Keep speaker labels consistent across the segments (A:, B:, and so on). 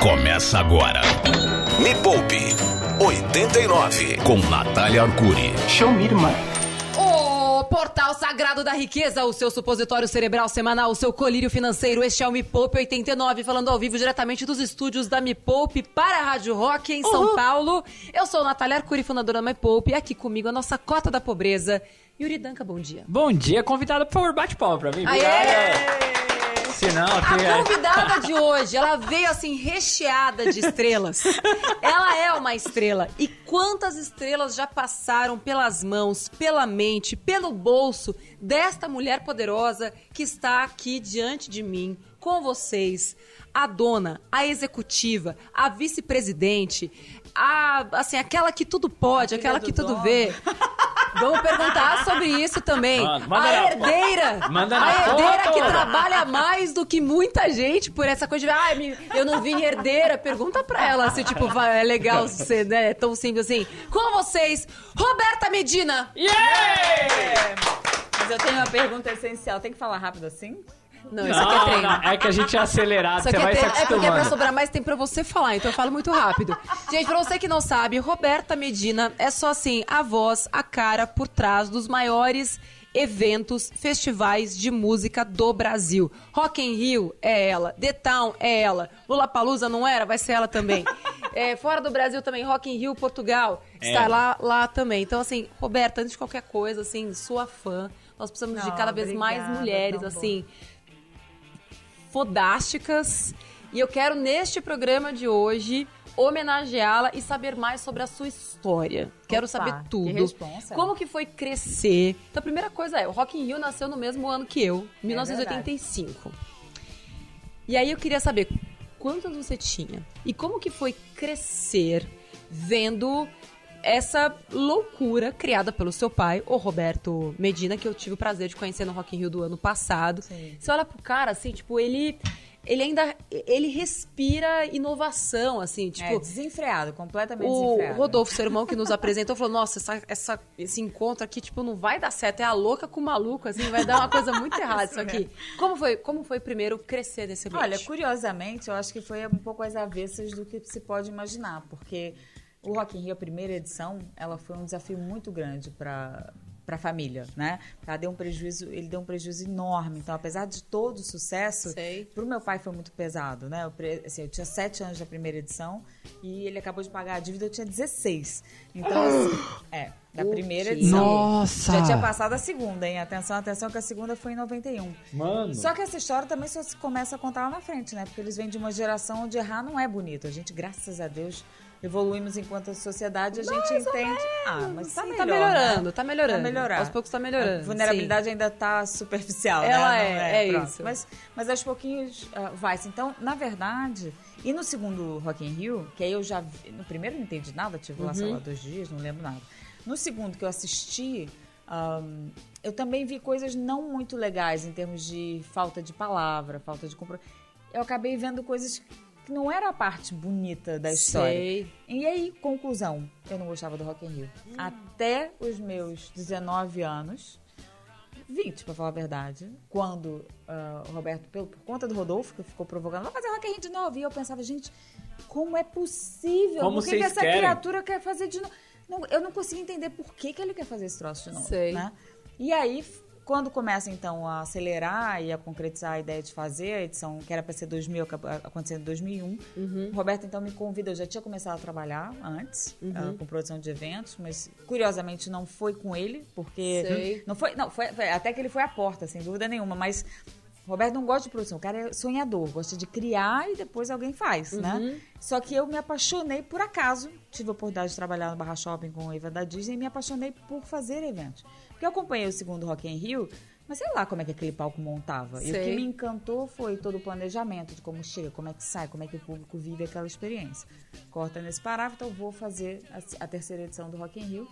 A: Começa agora. Me Poupe 89 com Natália Arcuri.
B: Show me, irmã.
C: O Portal Sagrado da Riqueza, o seu supositório cerebral semanal, o seu colírio financeiro. Este é o Me Poupe 89, falando ao vivo diretamente dos estúdios da Me Poupe para a Rádio Rock em São Paulo. Eu sou Natália Arcuri, fundadora da Me Poupe, e aqui comigo a nossa cota da pobreza. Yuri Danca, bom dia.
D: Bom dia, convidada, por favor, bate palma pra mim.
C: Aê!
D: Se não,
C: A
D: aqui é...
C: convidada de hoje, ela veio assim recheada de estrelas. Ela é uma estrela. E quantas estrelas já passaram pelas mãos, pela mente, pelo bolso desta mulher poderosa que está aqui diante de mim, com vocês, a dona, a executiva, a vice-presidente, a assim, aquela que tudo pode, aquela que tudo vê. Vamos perguntar sobre isso também.
D: Manda- manda
C: a
D: na-
C: herdeira,
D: manda na
C: a herdeira
D: porra
C: que
D: toda.
C: trabalha mais do que muita gente por essa coisa de, ah, me- eu não vim herdeira. Pergunta pra ela se, tipo, vai- é legal ser, né? É tão simples assim. Com vocês, Roberta Medina.
E: Mas eu tenho uma pergunta essencial. Tem que falar rápido assim?
C: Não, isso aqui é treino.
D: não, é que a gente é acelerado,
C: Isso
D: você
C: aqui é,
D: vai se
C: treino. é porque é pra
D: acostumando.
C: sobrar mais tempo pra você falar, então eu falo muito rápido. Gente, pra você que não sabe, Roberta Medina é só assim, a voz, a cara por trás dos maiores eventos, festivais de música do Brasil. Rock in Rio é ela, The Town é ela, Lula Palusa não era? Vai ser ela também. É, fora do Brasil também, Rock in Rio, Portugal, está
D: É.
C: lá, lá também. Então assim, Roberta, antes de qualquer coisa, assim, sua fã, nós precisamos de
E: Não,
C: cada vez mais mulheres,
E: tão bom.
C: Fodásticas. E eu quero, neste programa de hoje, homenageá-la e saber mais sobre a sua história. Quero
E: Opa,
C: saber
E: que
C: tudo.
E: responsa.
C: Como que foi crescer? Então, a primeira coisa é, o Rock in Rio nasceu no mesmo ano que eu,
E: É
C: 1985. e aí eu queria saber quantos você tinha e como que foi crescer vendo essa loucura criada pelo seu pai, o Roberto Medina, que eu tive o prazer de conhecer no Rock in Rio do ano passado.
E: Sim.
C: Você olha pro cara, assim, tipo, ele... Ele ainda... Ele respira inovação, assim, tipo...
E: é, desenfreado, completamente
C: O
E: desenfreado.
C: Rodolfo, seu irmão, que nos apresentou, falou: Nossa, essa, essa- esse encontro aqui, tipo, não vai dar certo. É a louca com o maluco, assim, vai dar uma coisa muito errada isso aqui. Como foi, como foi primeiro crescer nesse ambiente?
E: Olha, curiosamente, eu acho que foi um pouco às avessas do que se pode imaginar, porque o Rock in Rio, a primeira edição, ela foi um desafio muito grande para para a família, né? Ela deu um prejuízo, ele deu um prejuízo enorme. Então, apesar de todo o sucesso, para o meu pai foi muito pesado, né? Eu, assim, eu tinha sete anos da primeira edição e ele acabou de pagar a dívida, eu tinha 16. Então, assim, é, da
C: O
E: primeira edição.
D: Nossa!
E: Já tinha passado a segunda, hein? Atenção, atenção, que a segunda foi em 91.
D: Mano,
E: Só que essa história também só se começa a contar lá na frente, né? Porque eles vêm de uma geração onde errar não é bonito. A gente, graças a Deus, evoluímos enquanto sociedade, a gente entende. Ah, mas
C: Tá,
E: sim,
C: tá
E: melhor,
C: melhorando,
E: né?
C: tá melhorando.
E: Tá melhorando.
C: Aos poucos tá melhorando.
E: A vulnerabilidade ainda tá superficial,
C: Ela
E: né?
C: é, é
E: Pronto.
C: isso.
E: Mas, mas aos pouquinhos ah, vai-se. Então, na verdade, e no segundo Rock in Rio, que aí eu já vi, no primeiro não entendi nada, tive lá, sei
C: Uhum.
E: lá, dois dias, não lembro nada. No segundo que eu assisti, ahm, eu também vi coisas não muito legais em termos de falta de palavra, falta de compromisso. Eu acabei vendo coisas que não era a parte bonita da história.
C: Sei.
E: E aí, conclusão, eu não gostava do Rock in Rio. Até os meus 19 anos, 20, pra falar a verdade, quando ah, o Roberto, pelo- por conta do Rodolfo, que ficou provocando, vamos fazer Rock in Rio de novo. E eu pensava, gente, como é possível?
D: Como
E: por que, que essa
D: querem?
E: criatura quer fazer de novo? Não, eu não conseguia entender por que, que ele quer fazer esse troço de novo.
C: Sei.
E: Né? E aí, quando começa então a acelerar e a concretizar a ideia de fazer a edição, que era para ser 2000, acabou acontecendo em 2001, o Roberto então me convida. Eu já tinha começado a trabalhar antes ah, com produção de eventos, mas curiosamente não foi com ele, porque
C: Sei.
E: não foi, não foi, foi- até que ele foi à porta, sem dúvida nenhuma, mas o Roberto não gosta de produção, o cara é sonhador, gosta de criar e depois alguém faz, né? Só que eu me apaixonei por acaso, tive a oportunidade de trabalhar no Barra Shopping com a Eva da Disney e me apaixonei por fazer eventos. Porque eu acompanhei o segundo Rock in Rio, mas sei lá como é que aquele palco montava. E o
C: Sei.
E: que me encantou foi todo o planejamento de como chega, como é que sai, como é que o público vive aquela experiência. Corta nesse parágrafo, então vou fazer a, a terceira edição do Rock in Rio.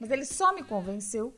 E: Mas ele só me convenceu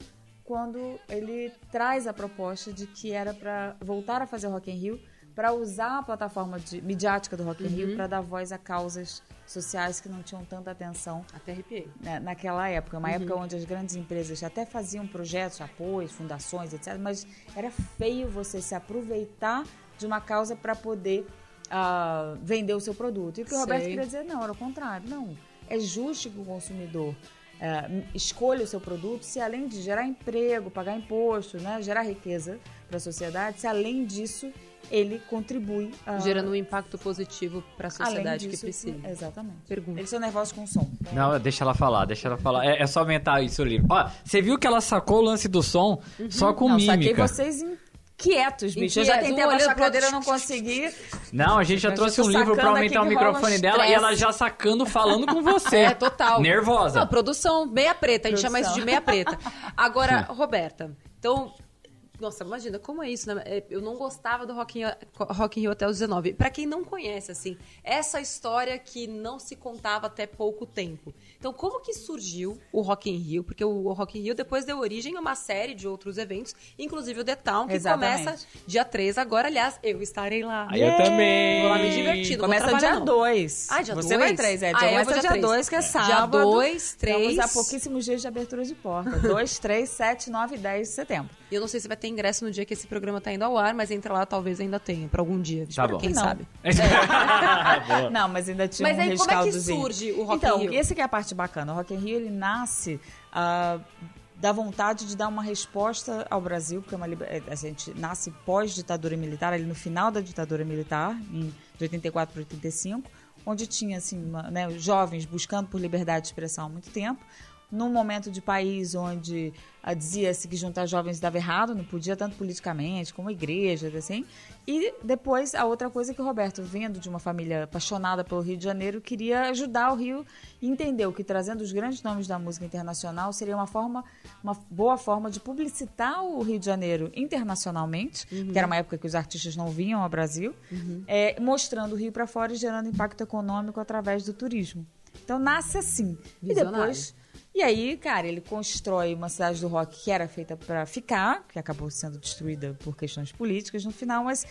E: quando ele traz a proposta de que era para voltar a fazer o Rock in Rio, para usar a plataforma de, midiática do Rock in Rio para dar voz a causas sociais que não tinham tanta atenção
C: Até arrepiei.
E: né, naquela época, uma época onde as grandes empresas até faziam projetos, apoios, fundações, etc. Mas era feio você se aproveitar de uma causa para poder ah, vender o seu produto. E o que o Roberto
C: Sei.
E: queria dizer, não, era o contrário. Não, é justo que o consumidor ah, escolha o seu produto se além de gerar emprego, pagar imposto, né, gerar riqueza para a sociedade, se além disso ele contribui
C: Gerando um impacto positivo para a
E: além
C: sociedade que
E: disso,
C: precisa.
E: Exatamente.
C: Pergunta.
E: Eles são nervosos com som.
D: Não, deixa ela falar, deixa ela falar. É, é só aumentar isso ali. Ó, você viu que ela sacou o lance do som só com
E: não, saquei
D: mímica.
E: vocês inquietos, bicho. Eu já tentei
C: um
E: abaixar a cadeira,
C: outro.
E: não consegui.
D: Não, a gente já
E: Eu
D: trouxe um livro pra
E: sacando
D: aumentar o
E: que um
D: microfone dela e ela já sacando, falando com você.
C: É, total.
D: Nervosa.
C: Não, produção meia preta, a gente chama isso de
E: Produção.
C: meia preta. Agora, Roberta, então. Nossa, imagina, como é isso, né? É, Eu não gostava do Rock in, Rock in Rio até os 19. Pra quem não conhece, assim, essa história que não se contava até pouco tempo. Então, como que surgiu o Rock in Rio? Porque o Rock in Rio depois deu origem a uma série de outros eventos, inclusive o The Town, que
E: Exatamente.
C: começa dia 3 agora. Aliás, eu estarei lá.
D: Aí eu também.
C: Vou lá me divertir,
E: Começa dia
C: não.
E: 2.
C: Ah, dia
E: Você
C: dois?
E: vai 3, é.
C: Ah,
E: Começa
C: dia
E: dia
C: três.
E: 2, que é
C: Dia
E: sábado.
C: dois, três.
E: Estamos a pouquíssimos dias de abertura de porta. 2, 3, 7, 9 e 10 de setembro.
C: E eu não sei se vai ter ingresso no dia que esse programa tá indo ao ar, mas entra lá, talvez ainda tenha, pra algum dia.
D: Tá bom.
C: Quem
E: Não.
C: sabe?
D: Boa.
E: Não, mas ainda tinha
C: Mas
E: um
C: aí, como é que surge o Rock
E: então,
C: in Rio?
E: esse que é a parte bacana. O Rock in Rio, ele nasce ah, da vontade de dar uma resposta ao Brasil, porque é uma liber- a gente nasce pós-ditadura militar, ali no final da ditadura militar, em, de 84 para 85, onde tinha, assim, uma, né, jovens buscando por liberdade de expressão há muito tempo, num momento de país onde ah, dizia-se que juntar jovens dava errado, não podia tanto politicamente como igrejas, assim. E depois, a outra coisa que o Roberto, vendo de uma família apaixonada pelo Rio de Janeiro, queria ajudar o Rio e entendeu que trazendo os grandes nomes da música internacional seria uma forma, uma boa forma de publicitar o Rio de Janeiro internacionalmente, que era uma época que os artistas não vinham ao Brasil, é, mostrando o Rio para fora e gerando impacto econômico através do turismo. Então nasce assim. E
C: Visionário.
E: depois e aí, cara, ele constrói uma cidade do rock que era feita para ficar, que acabou sendo destruída por questões políticas no final, mas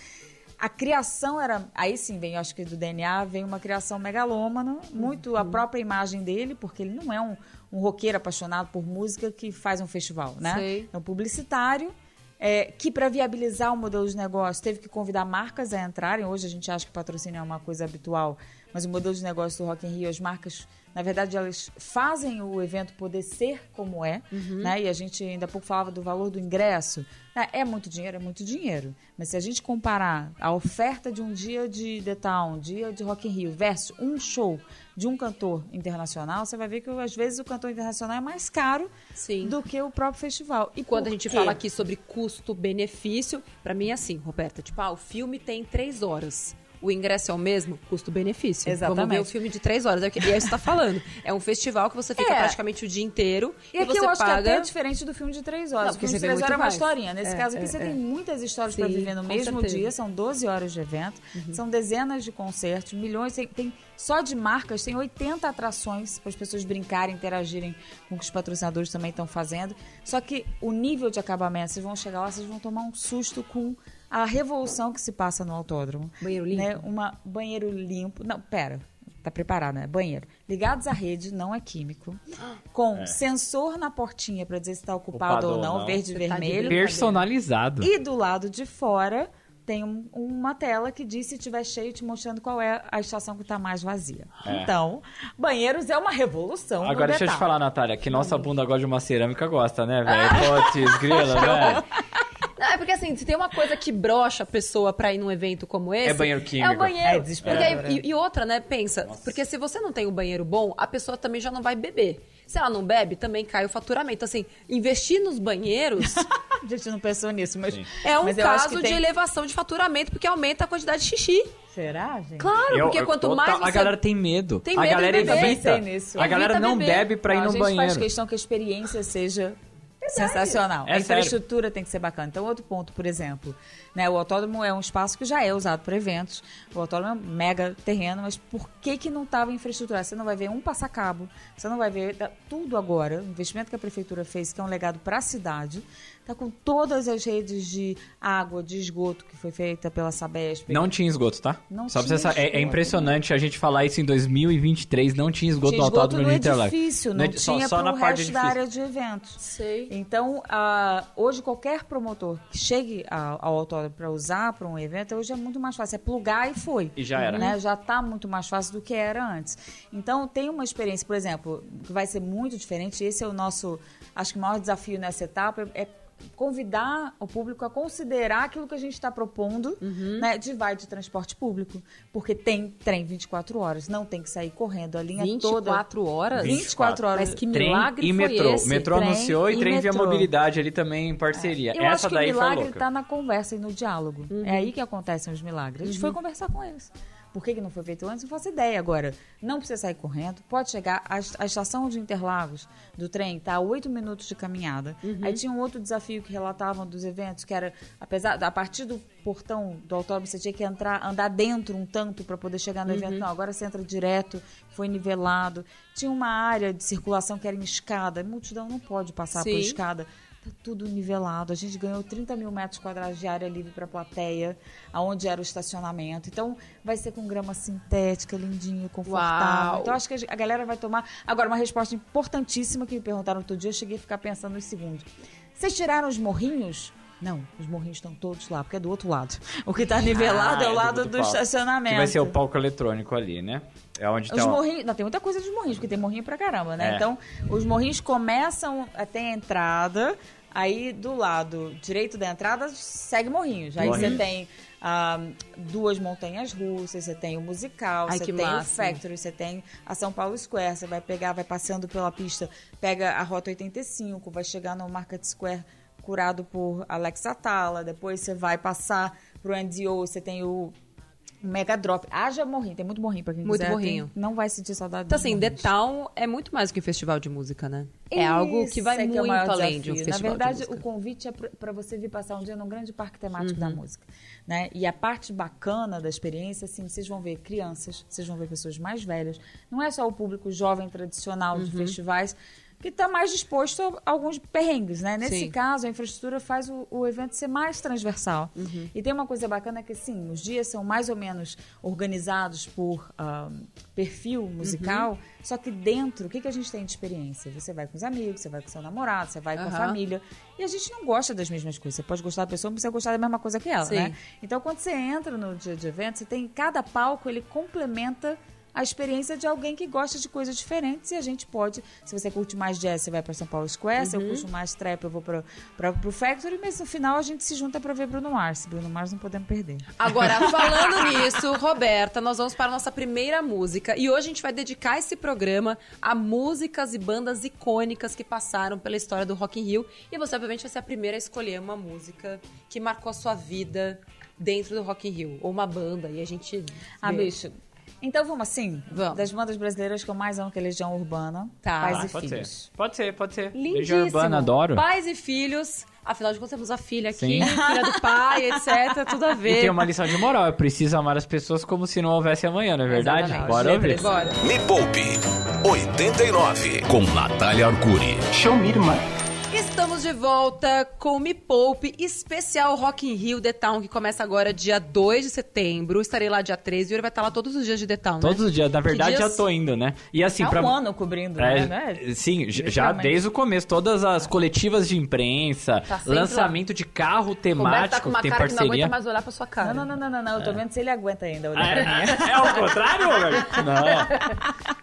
E: a criação era. Aí sim, vem, eu acho que do DNA vem uma criação megalômana, muito
C: Uhum.
E: a própria imagem dele, porque ele não é um, um roqueiro apaixonado por música que faz um festival, né?
C: Sei.
E: É um publicitário. é, que para viabilizar o modelo de negócio teve que convidar marcas a entrarem. Hoje a gente acha que patrocínio é uma coisa habitual, mas o modelo de negócio do Rock in Rio, as marcas, na verdade, elas fazem o evento poder ser como é, né? E a gente ainda há pouco falava do valor do ingresso. né? É muito dinheiro, é muito dinheiro. Mas se a gente comparar a oferta de um dia de The Town, um dia de Rock in Rio, versus um show de um cantor internacional, você vai ver que às vezes o cantor internacional é mais caro
C: Sim.
E: do que o próprio festival. E
C: Quando a gente
E: quê?
C: fala aqui sobre custo-benefício, pra mim é assim, Roberta, tipo, ah, o filme tem três horas. O ingresso é o mesmo? Custo-benefício. Vamos
E: Exatamente.
C: ver o filme de três horas. É o que- E é que falando. É um festival que você fica
E: É.
C: praticamente o dia inteiro
E: E
C: e,
E: aqui
C: você
E: eu acho que
C: paga...
E: até é diferente do filme de três horas.
C: Não,
E: o filme de três horas é uma
C: mais.
E: historinha. Nesse
C: É,
E: caso aqui
C: é,
E: você
C: é.
E: tem muitas histórias para viver no mesmo
C: certeza. Uhum.
E: dia. São 12 horas de evento. São dezenas de concertos, milhões. Tem, tem- só de marcas, tem 80 atrações para as pessoas brincarem, interagirem com o que os patrocinadores também estão fazendo. Só que o nível de acabamento, vocês vão chegar lá, vocês vão tomar um susto com a revolução que se passa no autódromo.
C: Banheiro limpo?
E: Né? Uma banheiro limpo. Não, pera. Tá preparado, né? Banheiro. Ligados à rede, não é químico. Com sensor na portinha para dizer se está ocupado
D: Ocupado
E: ou não,
D: não.
E: verde e
C: tá
E: vermelho.
D: Personalizado.
E: E do lado de fora tem um- uma tela que diz se estiver cheio, te mostrando qual é a estação que está mais vazia.
D: É.
E: Então, banheiros é uma revolução.
D: Agora deixa eu te falar, Natália, que nossa bunda gosta de uma cerâmica, gosta, né, velho? Putz, grila, velho.
C: Não, é porque assim, se tem uma coisa que brocha a pessoa pra ir num evento como esse...
D: É banheiro
C: É
D: químico.
C: o banheiro.
E: É desesperador,
C: Porque aí- e, e outra, né, pensa, porque se você não tem um banheiro bom, a pessoa também já não vai beber. Se ela não bebe, também cai o faturamento. Assim, investir nos banheiros
E: A gente não pensou nisso, mas.
C: é um
E: mas
C: caso de
E: tem-
C: elevação de faturamento, porque aumenta a quantidade de xixi.
E: Será, gente?
C: Claro,
D: Eu-
C: porque
D: eu-
C: quanto mais você...
D: A galera tem medo.
C: Tem
D: a
C: medo de
D: galera
C: beber.
D: evita. A galera
C: Evita
D: não
C: beber.
D: bebe pra ir no
E: a gente
D: banheiro.
E: faz questão que a experiência seja sensacional.
D: É
E: a
D: sério.
E: infraestrutura tem que ser bacana. Então, outro ponto, por exemplo, né, o autódromo é um espaço que já é usado para eventos. O autódromo é um mega terreno, mas por que que não estava infraestruturado? Você não vai ver um passacabo, você não vai ver tá tudo agora. O investimento que a prefeitura fez, que é um legado para a cidade, está com todas as redes de água, de esgoto que foi feita pela Sabesp.
D: Não tinha esgoto, tá?
E: Não
D: Só
E: tinha
D: você é, é
E: esgoto.
D: impressionante a gente falar isso em 2023, não tinha esgoto
E: tinha
D: no
E: esgoto
D: autódromo
E: no
D: de Interlagos.
E: edifício,
D: No
E: não
D: edi- só-
E: tinha
D: só
E: para
D: na
E: o
D: parte
E: da área de eventos.
C: Sei.
E: Então, ah, hoje qualquer promotor que chegue ao, autódromo autódromo para usar para um evento, hoje é muito mais fácil. É plugar e foi.
D: E já era.
E: Né? Já está muito mais fácil do que era antes. Então, tem uma experiência, por exemplo, que vai ser muito diferente. Esse é o nosso, acho que o maior desafio nessa etapa, é convidar o público a considerar aquilo que a gente está propondo
C: Uhum.
E: né, de vai de transporte público. Porque tem trem 24 horas, não tem que sair correndo. A linha toda.
C: 24 horas?
E: 24 horas.
C: Mas que
D: Trem
C: milagre
D: e
C: foi
D: metrô.
C: esse?
D: O metrô
E: Trem
D: anunciou e
E: e
D: trem via
E: metrô.
D: mobilidade ali também em parceria.
E: Eu
D: Essa
E: acho que
D: daí
E: o milagre está na conversa e no diálogo.
C: Uhum.
E: É aí que acontecem os milagres. A gente foi conversar com eles. Por que, que não foi feito antes? Não faço ideia. Agora, não precisa sair correndo. Pode chegar. A, a estação de Interlagos do trem está a oito minutos de caminhada.
C: Uhum.
E: Aí tinha um outro desafio que relatavam dos eventos, que era, apesar a partir do portão do autódromo, você tinha que entrar, andar dentro um tanto para poder chegar no
C: Uhum.
E: evento. Não, agora você entra direto, foi nivelado. Tinha uma área de circulação que era em escada. A multidão não pode passar por
C: Sim.
E: escada. Tá tudo nivelado. A gente ganhou 30 mil metros quadrados de área livre para plateia, aonde era o estacionamento. Então, vai ser com grama sintética, lindinho, confortável.
C: Uau.
E: Então, acho que a galera vai tomar. Agora, uma resposta importantíssima que me perguntaram outro dia, eu cheguei a ficar pensando nos segundos. Vocês tiraram os morrinhos? Não, os morrinhos estão todos lá, porque é do outro lado. O que está nivelado
D: Ah,
E: é o
D: do-
E: lado
D: do
E: do, estacionamento.
D: Que vai ser o palco eletrônico ali, né? É onde
E: Os
D: tá
E: morrinhos. Não, tem muita coisa dos morrinhos, porque tem morrinho pra caramba, né?
D: É.
E: Então, os morrinhos começam até a entrada, aí do lado direito da entrada segue morrinhos. Aí
D: Morrinho.
E: você tem ah, duas montanhas russas, você tem o musical,
C: Ai,
E: você tem
C: máximo.
E: o Factory, você tem a São Paulo Square, você vai pegar, vai passeando pela pista, pega a Rota 85, vai chegar no Market Square curado por Alex Atala, depois você vai passar pro NDO, você tem o Mega Drop. Haja morrinho, tem muito morrinho pra quem
C: Muito
E: quiser.
C: morrinho.
E: Tem- não vai sentir saudade
C: Então, assim, The
E: morrinhos.
C: Town é muito mais do que um festival de música, né? É algo que vai
E: é
C: muito
E: o maior
C: além de um
E: desafio.
C: festival
E: Na verdade,
C: de música.
E: o convite é para você vir passar um dia num grande parque temático
C: Uhum.
E: da música. Né? E a parte bacana da experiência, assim, vocês vão ver crianças, vocês vão ver pessoas mais velhas. Não é só o público jovem tradicional
C: Uhum.
E: de festivais que está mais disposto a alguns perrengues, né? Nesse
C: Sim.
E: caso, a infraestrutura faz o, o evento ser mais transversal.
C: Uhum.
E: E tem uma coisa bacana que, assim, os dias são mais ou menos organizados por ah, perfil musical,
C: Uhum.
E: só que dentro, o que, que a gente tem de experiência? Você vai com os amigos, você vai com seu namorado, você vai com a família. E a gente não gosta das mesmas coisas. Você pode gostar da pessoa, mas você gostar da mesma coisa que ela,
C: Sim.
E: né? Então, quando você entra no dia de evento, você tem cada palco, ele complementa a experiência de alguém que gosta de coisas diferentes e a gente pode, se você curte mais jazz, você vai para São Paulo Square, se eu
C: Uhum.
E: curto mais trap, eu vou para o Factory, mas no final a gente se junta para ver Bruno Mars. Bruno Mars não podemos perder.
C: Agora, falando nisso, Roberta, nós vamos para a nossa primeira música. E hoje a gente vai dedicar esse programa a músicas e bandas icônicas que passaram pela história do Rock in Rio. E você, obviamente, vai ser a primeira a escolher uma música que marcou a sua vida dentro do Rock in Rio. Ou uma banda. E a gente...
E: Ah,
C: vê.
E: bicho. Então vamos assim?
C: Vamos.
E: Das bandas brasileiras que eu mais amo, que é Legião Urbana,
C: Tá.
E: Pais
D: Ah,
E: e
D: pode
E: Filhos.
D: ser. Pode ser, pode ser.
C: Lindíssimo.
D: Legião Urbana, adoro.
C: Pais e filhos. Afinal de contas, temos a filha aqui,
D: Sim.
C: filha do pai, etc. Tudo a
D: E
C: ver.
D: tem uma lição de moral. Eu preciso amar as pessoas como se não houvesse amanhã, não é verdade?
C: Exatamente.
D: Bora ouvir.
C: Bora.
A: Me Poupe 89 com Natália Arcuri.
B: Show me, irmã.
C: Estamos de volta com o Me Poupe, especial Rock in Rio The Town, que começa agora dia 2 de setembro. Estarei lá dia 13 e ele vai estar lá todos os dias de The Town, né?
D: Todos os dias. Na verdade,
C: dias?
D: já tô indo, né? E assim,
E: Há
D: pra...
E: um ano cobrindo,
D: É,
E: né? É?
D: Sim, já desde o começo, todas as coletivas de imprensa,
C: Tá
D: lançamento de carro temático
C: tá com uma
D: que tem
C: cara que não
D: parceria.
C: aguenta mais olhar pra sua cara.
E: Não, não, não, não, não, não. Eu tô vendo se ele aguenta ainda olhar
D: Ah,
E: pra mim.
D: é, é o contrário, Roberto? Não.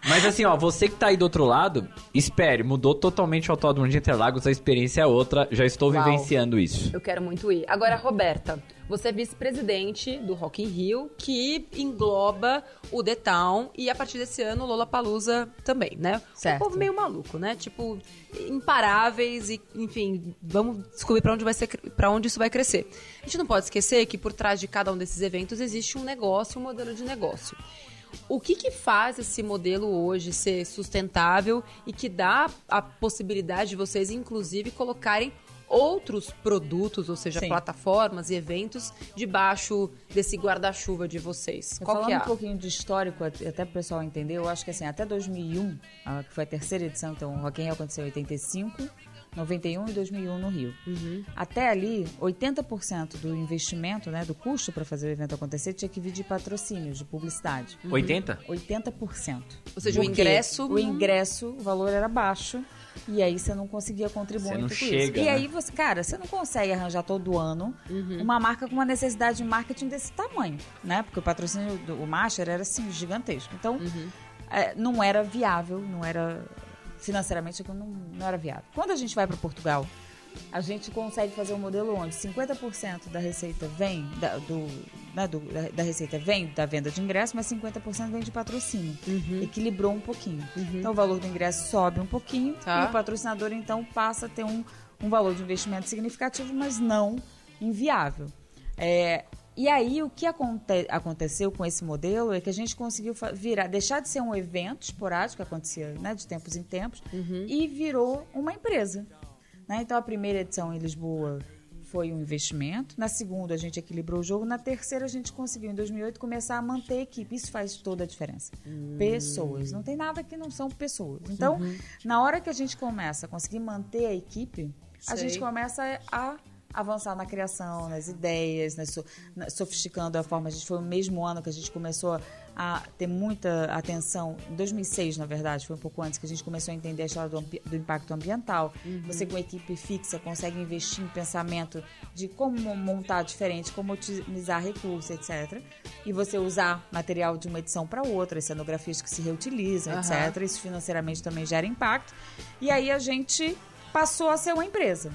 D: Mas assim, ó, você que tá aí do outro lado, espere, mudou totalmente o Autódromo de Interlagos, a experiência é outra, já estou
C: Uau.
D: vivenciando isso.
C: Eu quero muito ir. Agora, Roberta, você é vice-presidente do Rock in Rio, que engloba o The Town e a partir desse ano o Lollapalooza também, né?
E: Certo.
C: Um povo meio maluco, né? Tipo, imparáveis e, enfim, vamos descobrir pra onde vai ser, para onde isso vai crescer. A gente não pode esquecer que por trás de cada um desses eventos existe um negócio, um modelo de negócio. O que, que faz esse modelo hoje ser sustentável e que dá a possibilidade de vocês, inclusive, colocarem outros produtos, ou seja,
E: Sim.
C: plataformas e eventos, debaixo desse guarda-chuva de vocês?
E: Eu
C: Qual
E: Falando
C: que é?
E: um pouquinho de histórico, at- até pro pessoal entender, eu acho que assim, até 2001, ah, que foi a terceira edição, então o Rock in Rio aconteceu em 85, 91 e 2001 no Rio.
C: Uhum.
E: Até ali, 80% do investimento, né, do custo para fazer o evento acontecer tinha que vir de patrocínios, de publicidade.
C: Uhum.
D: 80?
E: 80%.
C: Ou seja, o ingresso
E: O ingresso, o valor era baixo. E aí você não conseguia contribuir
D: Você não
E: muito com
D: chega,
E: isso. E
D: né?
E: aí você, cara, você não consegue arranjar todo ano uma marca com uma necessidade de marketing desse tamanho, né? Porque o patrocínio do o Master era assim gigantesco. Então, é, não era viável, não era financeiramente aquilo não, não era viável. Quando a gente vai para Portugal, a gente consegue fazer um modelo onde 50% da receita vem da, do, né, do- da, da receita vem da venda de ingresso, mas 50% vem de patrocínio. Equilibrou um pouquinho. Então o valor do ingresso sobe um pouquinho
C: Tá.
E: e o patrocinador então passa a ter um, um valor de investimento significativo, mas não inviável. É, e aí o que aconte- aconteceu com esse modelo é que a gente conseguiu virar, deixar de ser um evento esporádico que acontecia né, de tempos em tempos e virou uma empresa. né? Então a primeira edição em Lisboa foi um investimento, na segunda a gente equilibrou o jogo, na terceira a gente conseguiu em 2008 começar a manter a equipe. Isso faz toda a diferença. Pessoas, não tem nada que não são pessoas. Então, na hora que a gente começa a conseguir manter a equipe, a
C: Sei.
E: gente começa a avançar na criação, nas ideias, nas so- na- sofisticando a forma. A gente foi o mesmo ano que a gente começou a ter muita atenção, em 2006, na verdade, foi um pouco antes que a gente começou a entender a história do, do impacto ambiental. Você com equipe fixa consegue investir em pensamento de como montar diferente, como otimizar recursos, etc. E você usar material de uma edição para outra, cenografias que se reutilizam,
C: Aham.
E: etc. Isso financeiramente também gera impacto. E aí a gente passou a ser uma empresa.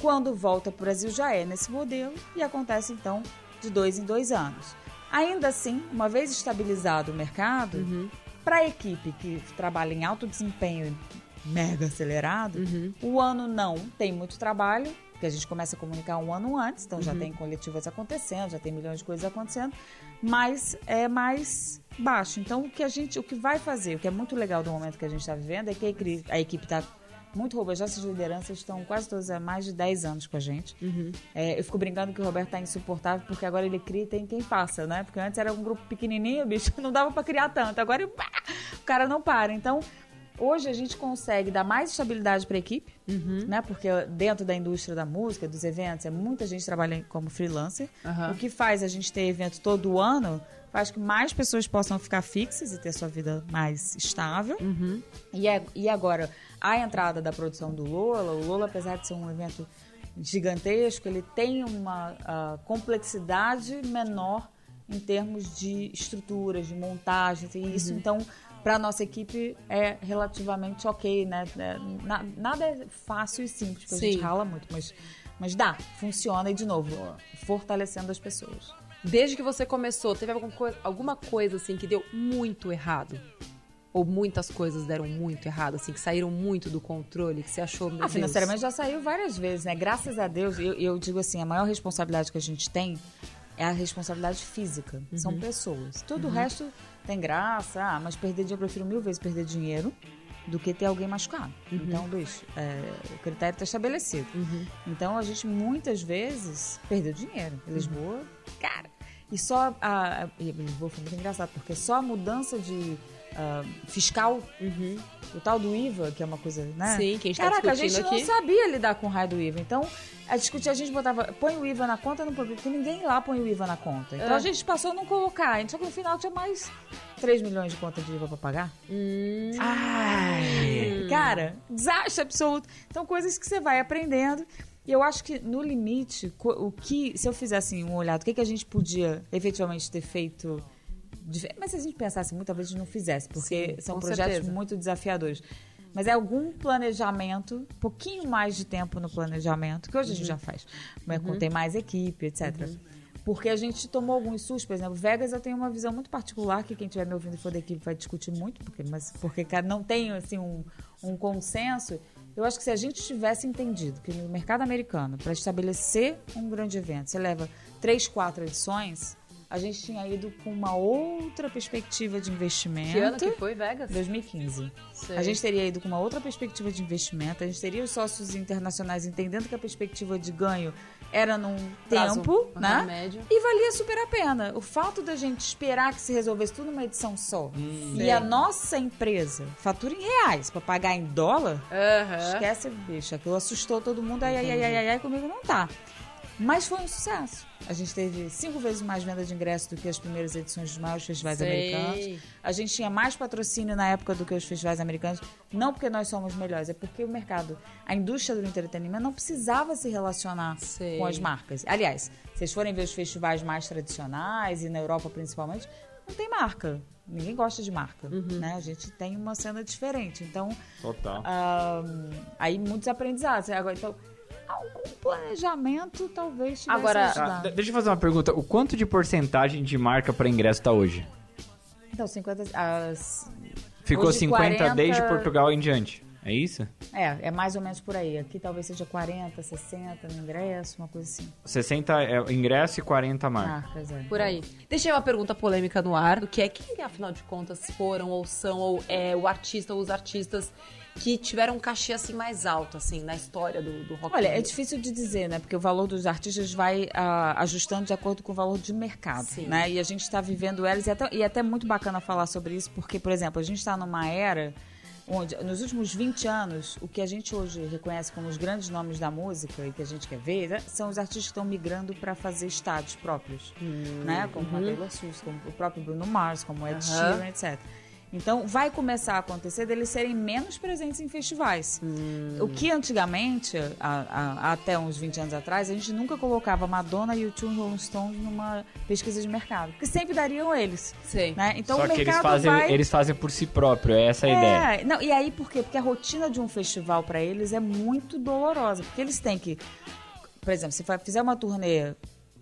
E: Quando volta para o Brasil já é nesse modelo e acontece então de dois em dois anos. Ainda assim, uma vez estabilizado o mercado, para a equipe que trabalha em alto desempenho e mega acelerado, o ano não tem muito trabalho, porque a gente começa a comunicar um ano antes, então já tem coletivas acontecendo, já tem milhões de coisas acontecendo, mas é mais baixo. Então o que a gente, o que vai fazer, o que é muito legal do momento que a gente está vivendo é que a equipe está muito robusta. Essas lideranças estão quase todas há mais de 10 anos com a gente. É, eu fico brincando que o Roberto tá insuportável porque agora ele cria e tem quem faça, né? Porque antes era um grupo pequenininho, bicho, não dava para criar tanto. Agora pá, o cara não para. Então, hoje a gente consegue dar mais estabilidade para a equipe, né? Porque dentro da indústria da música, dos eventos, é muita gente trabalha como freelancer.
C: Aham.
E: O que faz a gente ter evento todo ano faz que mais pessoas possam ficar fixas e ter sua vida mais estável. E, é- e agora, a entrada da produção do Lola, o Lola, apesar de ser um evento gigantesco, ele tem uma ah, complexidade menor em termos de estruturas, de montagem, e isso então para nossa equipe é relativamente ok, né? É, na- nada é fácil e simples, porque a gente
C: Sim.
E: rala muito, mas, mas dá, funciona e de novo, ó, fortalecendo as pessoas.
C: Desde que você começou, teve alguma coisa, alguma coisa assim que deu muito errado? Ou muitas coisas deram muito errado, assim, que saíram muito do controle, que você achou, meu
E: Ah, financeiramente já saiu várias vezes, né? Graças a Deus, eu, eu digo assim, a maior responsabilidade que a gente tem é a responsabilidade física. São pessoas. Tudo o resto tem graça, ah, mas perder dinheiro, eu prefiro mil vezes perder dinheiro do que ter alguém machucado. Então, bicho, é, o critério está estabelecido. Então, a gente muitas vezes perdeu dinheiro. Em Lisboa, cara. E só a. e Lisboa foi muito engraçado, porque só a mudança de ah, fiscal, o tal do IVA, que é uma coisa, né?
C: Sim, que a gente tá
E: Caraca, a
C: discutindo
E: gente
C: aqui.
E: não sabia lidar com o raio do IVA. Então, a discutir, a gente botava, põe o IVA na conta, não põe, porque ninguém lá põe o IVA na conta. Então
C: É.
E: a gente passou a não colocar. Só que no final tinha mais 3 milhões de conta de IVA pra pagar.
C: Hum.
D: Ai.
E: Cara, desastre absoluto. Então, coisas que você vai aprendendo. E eu acho que, no limite, o que, se eu fizesse um olhado, o que, que a gente podia efetivamente ter feito. Mas se a gente pensasse muito, talvez a gente não fizesse, porque
C: Sim,
E: são projetos
C: certeza.
E: muito desafiadores. Mas é algum planejamento, pouquinho mais de tempo no planejamento, que hoje a gente já faz, mas com- tem mais equipe, etc. Porque a gente tomou alguns sustos, por exemplo, Vegas eu tenho uma visão muito particular, que quem estiver me ouvindo for da equipe vai discutir muito, porque, mas, porque não tem assim, um, um consenso. Eu acho que se a gente tivesse entendido que no mercado americano, para estabelecer um grande evento, você leva três, quatro edições, a gente tinha ido com uma outra perspectiva de investimento.
C: Que ano que foi, Vegas?
E: 2015.
C: Sei.
E: A gente teria ido com uma outra perspectiva de investimento, a gente teria os sócios internacionais entendendo que a perspectiva de ganho era num
C: Prazo,
E: tempo, né?
C: médio.
E: E valia super a pena. O fato da gente esperar que se resolvesse tudo numa edição só e a nossa empresa fatura em reais pra pagar em dólar,
C: Aham.
E: esquece, bicho. Aquilo assustou todo mundo. Ai, ai, ai, ai, ai, ai, comigo não tá. Mas foi um sucesso. A gente teve cinco vezes mais venda de ingressos do que as primeiras edições dos maiores festivais
C: Sei.
E: americanos. A gente tinha mais patrocínio na época do que os festivais americanos. Não porque nós somos melhores, é porque o mercado, a indústria do entretenimento não precisava se relacionar
C: Sei.
E: com as marcas. Aliás, vocês forem ver os festivais mais tradicionais e na Europa principalmente, não tem marca. Ninguém gosta de marca,
C: Uhum.
E: né? A gente tem uma cena diferente. Então,
D: Total.
E: ah, aí muitos aprendizados. Agora, então, algum planejamento talvez tivesse
C: Agora-
E: ajudado.
D: Ah, de- deixa eu fazer uma pergunta. O quanto de porcentagem de marca para ingresso tá hoje?
E: Então, 50... As,
D: Ficou
E: Hoje,
D: 50
E: 40
D: desde Portugal em diante. É isso?
E: é, é mais ou menos por aí. Aqui talvez seja 40, 60 no ingresso, uma coisa assim.
D: 60 é ingresso e 40 marca.
E: Marcas, é.
C: Por aí. Deixei uma pergunta polêmica no ar, do que é quem, afinal de contas, foram ou são, ou é o artista ou os artistas que tiveram um cachê assim mais alto, assim, na história do, do rock.
E: Olha, é difícil de dizer, né? Porque o valor dos artistas vai ah, ajustando de acordo com o valor de mercado,
C: Sim.
E: né? E a gente está vivendo elas, e até, e é até muito bacana falar sobre isso, porque, por exemplo, a gente está numa era onde, nos últimos 20 anos, o que a gente hoje reconhece como os grandes nomes da música e que a gente quer ver, né, são os artistas que estão migrando para fazer estádios próprios, né? Como a Taylor Swift, como o próprio Bruno Mars, como o Ed. Sheeran, etc. Então, vai começar a acontecer deles serem menos presentes em festivais. O que antigamente, a- a- até uns 20 anos atrás, a gente nunca colocava Madonna e o Two Rolling Stones numa pesquisa de mercado. Porque sempre dariam eles.
C: Sei.
E: Né? Então,
D: Só
E: o
D: que eles
E: mercado
D: fazem,
E: vai...
D: eles fazem por si próprio, é essa a ideia.
E: É, não, e aí por quê? Porque a rotina de um festival para eles é muito dolorosa, porque eles têm que, por exemplo, se fizer uma turnê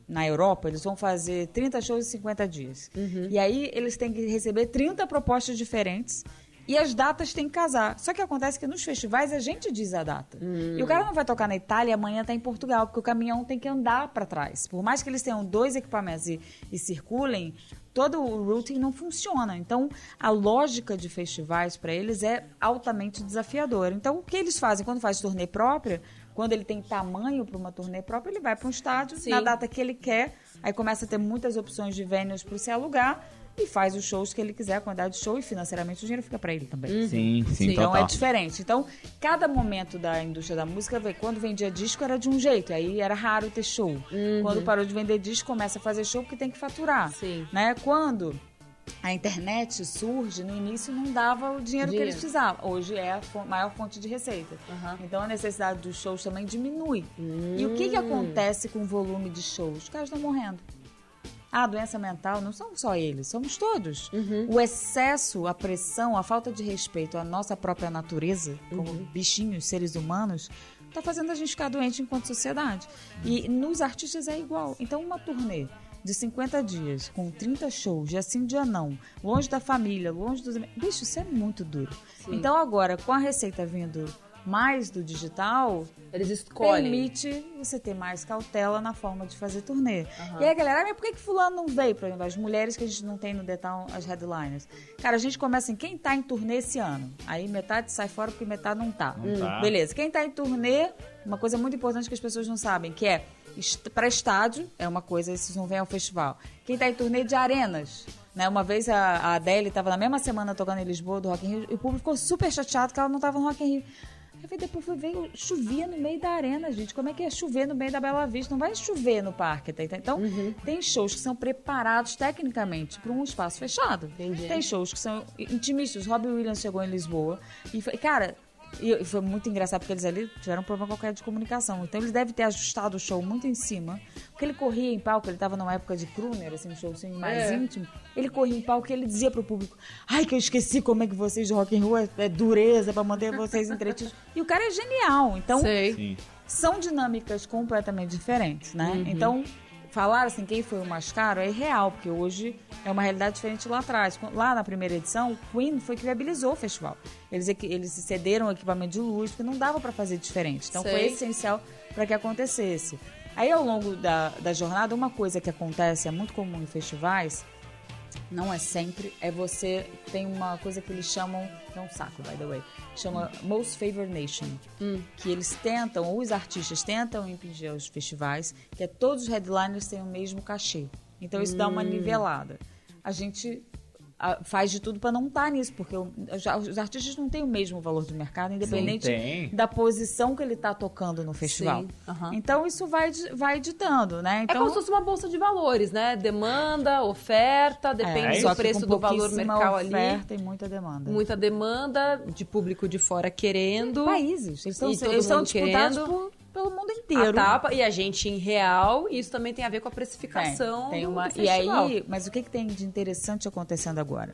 E: na Europa, eles vão fazer 30 shows em 50 dias. E aí eles têm que receber 30 propostas diferentes. E as datas têm que casar. Só que acontece que nos festivais a gente diz a data. E o cara não vai tocar na Itália e amanhã tá em Portugal, porque o caminhão tem que andar para trás. Por mais que eles tenham dois equipamentos e, e circulem, todo o routing não funciona. Então, a lógica de festivais para eles é altamente desafiadora. Então, o que eles fazem quando faz turnê própria, quando ele tem tamanho para uma turnê própria, ele vai para um estádio
C: Sim.
E: na data que ele quer, aí começa a ter muitas opções de venues para você alugar e faz os shows que ele quiser, a quantidade de show e financeiramente o dinheiro fica para ele também.
D: Sim, sim,
C: Sim.
E: Então
D: total.
E: é diferente. Então, cada momento da indústria da música, vê, quando vendia disco era de um jeito, aí era raro ter show. Quando parou de vender disco, começa a fazer show porque tem que faturar.
C: Sim.
E: Né? Quando a internet surge, no início não dava o dinheiro, que
C: Dinheiro.
E: eles precisavam. Hoje é a maior fonte de receita.
C: Aham.
E: Então a necessidade dos shows também diminui. E o que, que acontece com o volume de shows? Os caras estão morrendo. A doença mental não são só eles, somos todos. O excesso, a pressão, a falta de respeito à nossa própria natureza, como bichinhos, seres humanos, tá fazendo a gente ficar doente enquanto sociedade. E nos artistas é igual. Então, uma turnê de 50 dias, com 30 shows, dia sim, dia não, longe da família, longe dos. Bicho, isso é muito duro.
C: Sim.
E: Então, agora, com a receita vindo mais do digital,
C: Eles escolhem.
E: permite você ter mais cautela na forma de fazer turnê. E aí galera, "Ah, mas por que, que fulano não veio? Por exemplo, as mulheres que a gente não tem no detal, as headliners. Cara, a gente começa em quem tá em turnê esse ano. Aí metade sai fora porque metade não tá.
D: Não tá.
E: Beleza. Quem tá em turnê, uma coisa muito importante que as pessoas não sabem, que é para estádio, é uma coisa, esses não vêm ao festival. Quem tá em turnê de arenas. Né, uma vez a, a Adele estava na mesma semana tocando em Lisboa do Rock in Rio e o público ficou super chateado que ela não estava no Rock in Rio. Aí depois foi ver, chovia no meio da arena, gente. Como é que é chover no meio da Bela Vista? Não vai chover no parque, tá? Então, tem shows que são preparados tecnicamente para um espaço fechado.
C: Entendi.
E: Tem shows que são intimistas. Robbie Williams chegou em Lisboa e foi, cara, e foi muito engraçado porque eles ali tiveram um problema qualquer de comunicação. Então eles devem ter ajustado o show muito em cima. Porque ele corria em palco, ele tava numa época de crooner, assim, um show assim, mais
C: É.
E: íntimo. Ele corria em palco e ele dizia pro público: Ai, que eu esqueci como é que vocês de rock and roll é, é dureza pra manter vocês entretidos. E o cara é genial. Então,
C: Sei.
E: São dinâmicas completamente diferentes, né?
C: Uhum.
E: Então, falar assim, quem foi o mais caro é real, porque hoje é uma realidade diferente lá atrás. Lá na primeira edição, o Queen foi que viabilizou o festival. Eles, eles cederam o equipamento de luz, porque não dava para fazer diferente. Então, foi
C: Sei.
E: essencial para que acontecesse. Aí, ao longo da, da jornada, uma coisa que acontece, é muito comum em festivais, não é sempre, é você tem uma coisa que eles chamam, é um saco, by the way, chama Most Favored Nation, que eles tentam, ou os artistas tentam impingir aos festivais, que é todos os headliners têm o mesmo cachê. Então isso dá uma nivelada. A gente faz de tudo para não estar nisso, porque os artistas não têm o mesmo valor de mercado, independente
D: tem.
E: da posição que ele está tocando no festival.
C: Sim.
E: Então isso vai, vai ditando, né?
C: É
E: Então,
C: como se fosse uma bolsa de valores, né? Demanda, oferta, depende
E: é,
C: do preço do valor mercal ali.
E: oferta e muita demanda.
C: Muita demanda de público de fora querendo.
E: países. Eles estão, eles estão disputados
C: querendo.
E: por- pelo mundo
C: A
E: inteiro.
C: tapa e a gente em real, e isso também tem a ver com a
E: Tem,
C: precificação
E: tem
C: do-
E: uma,
C: do
E: e aí, mas o que, que tem de interessante acontecendo agora?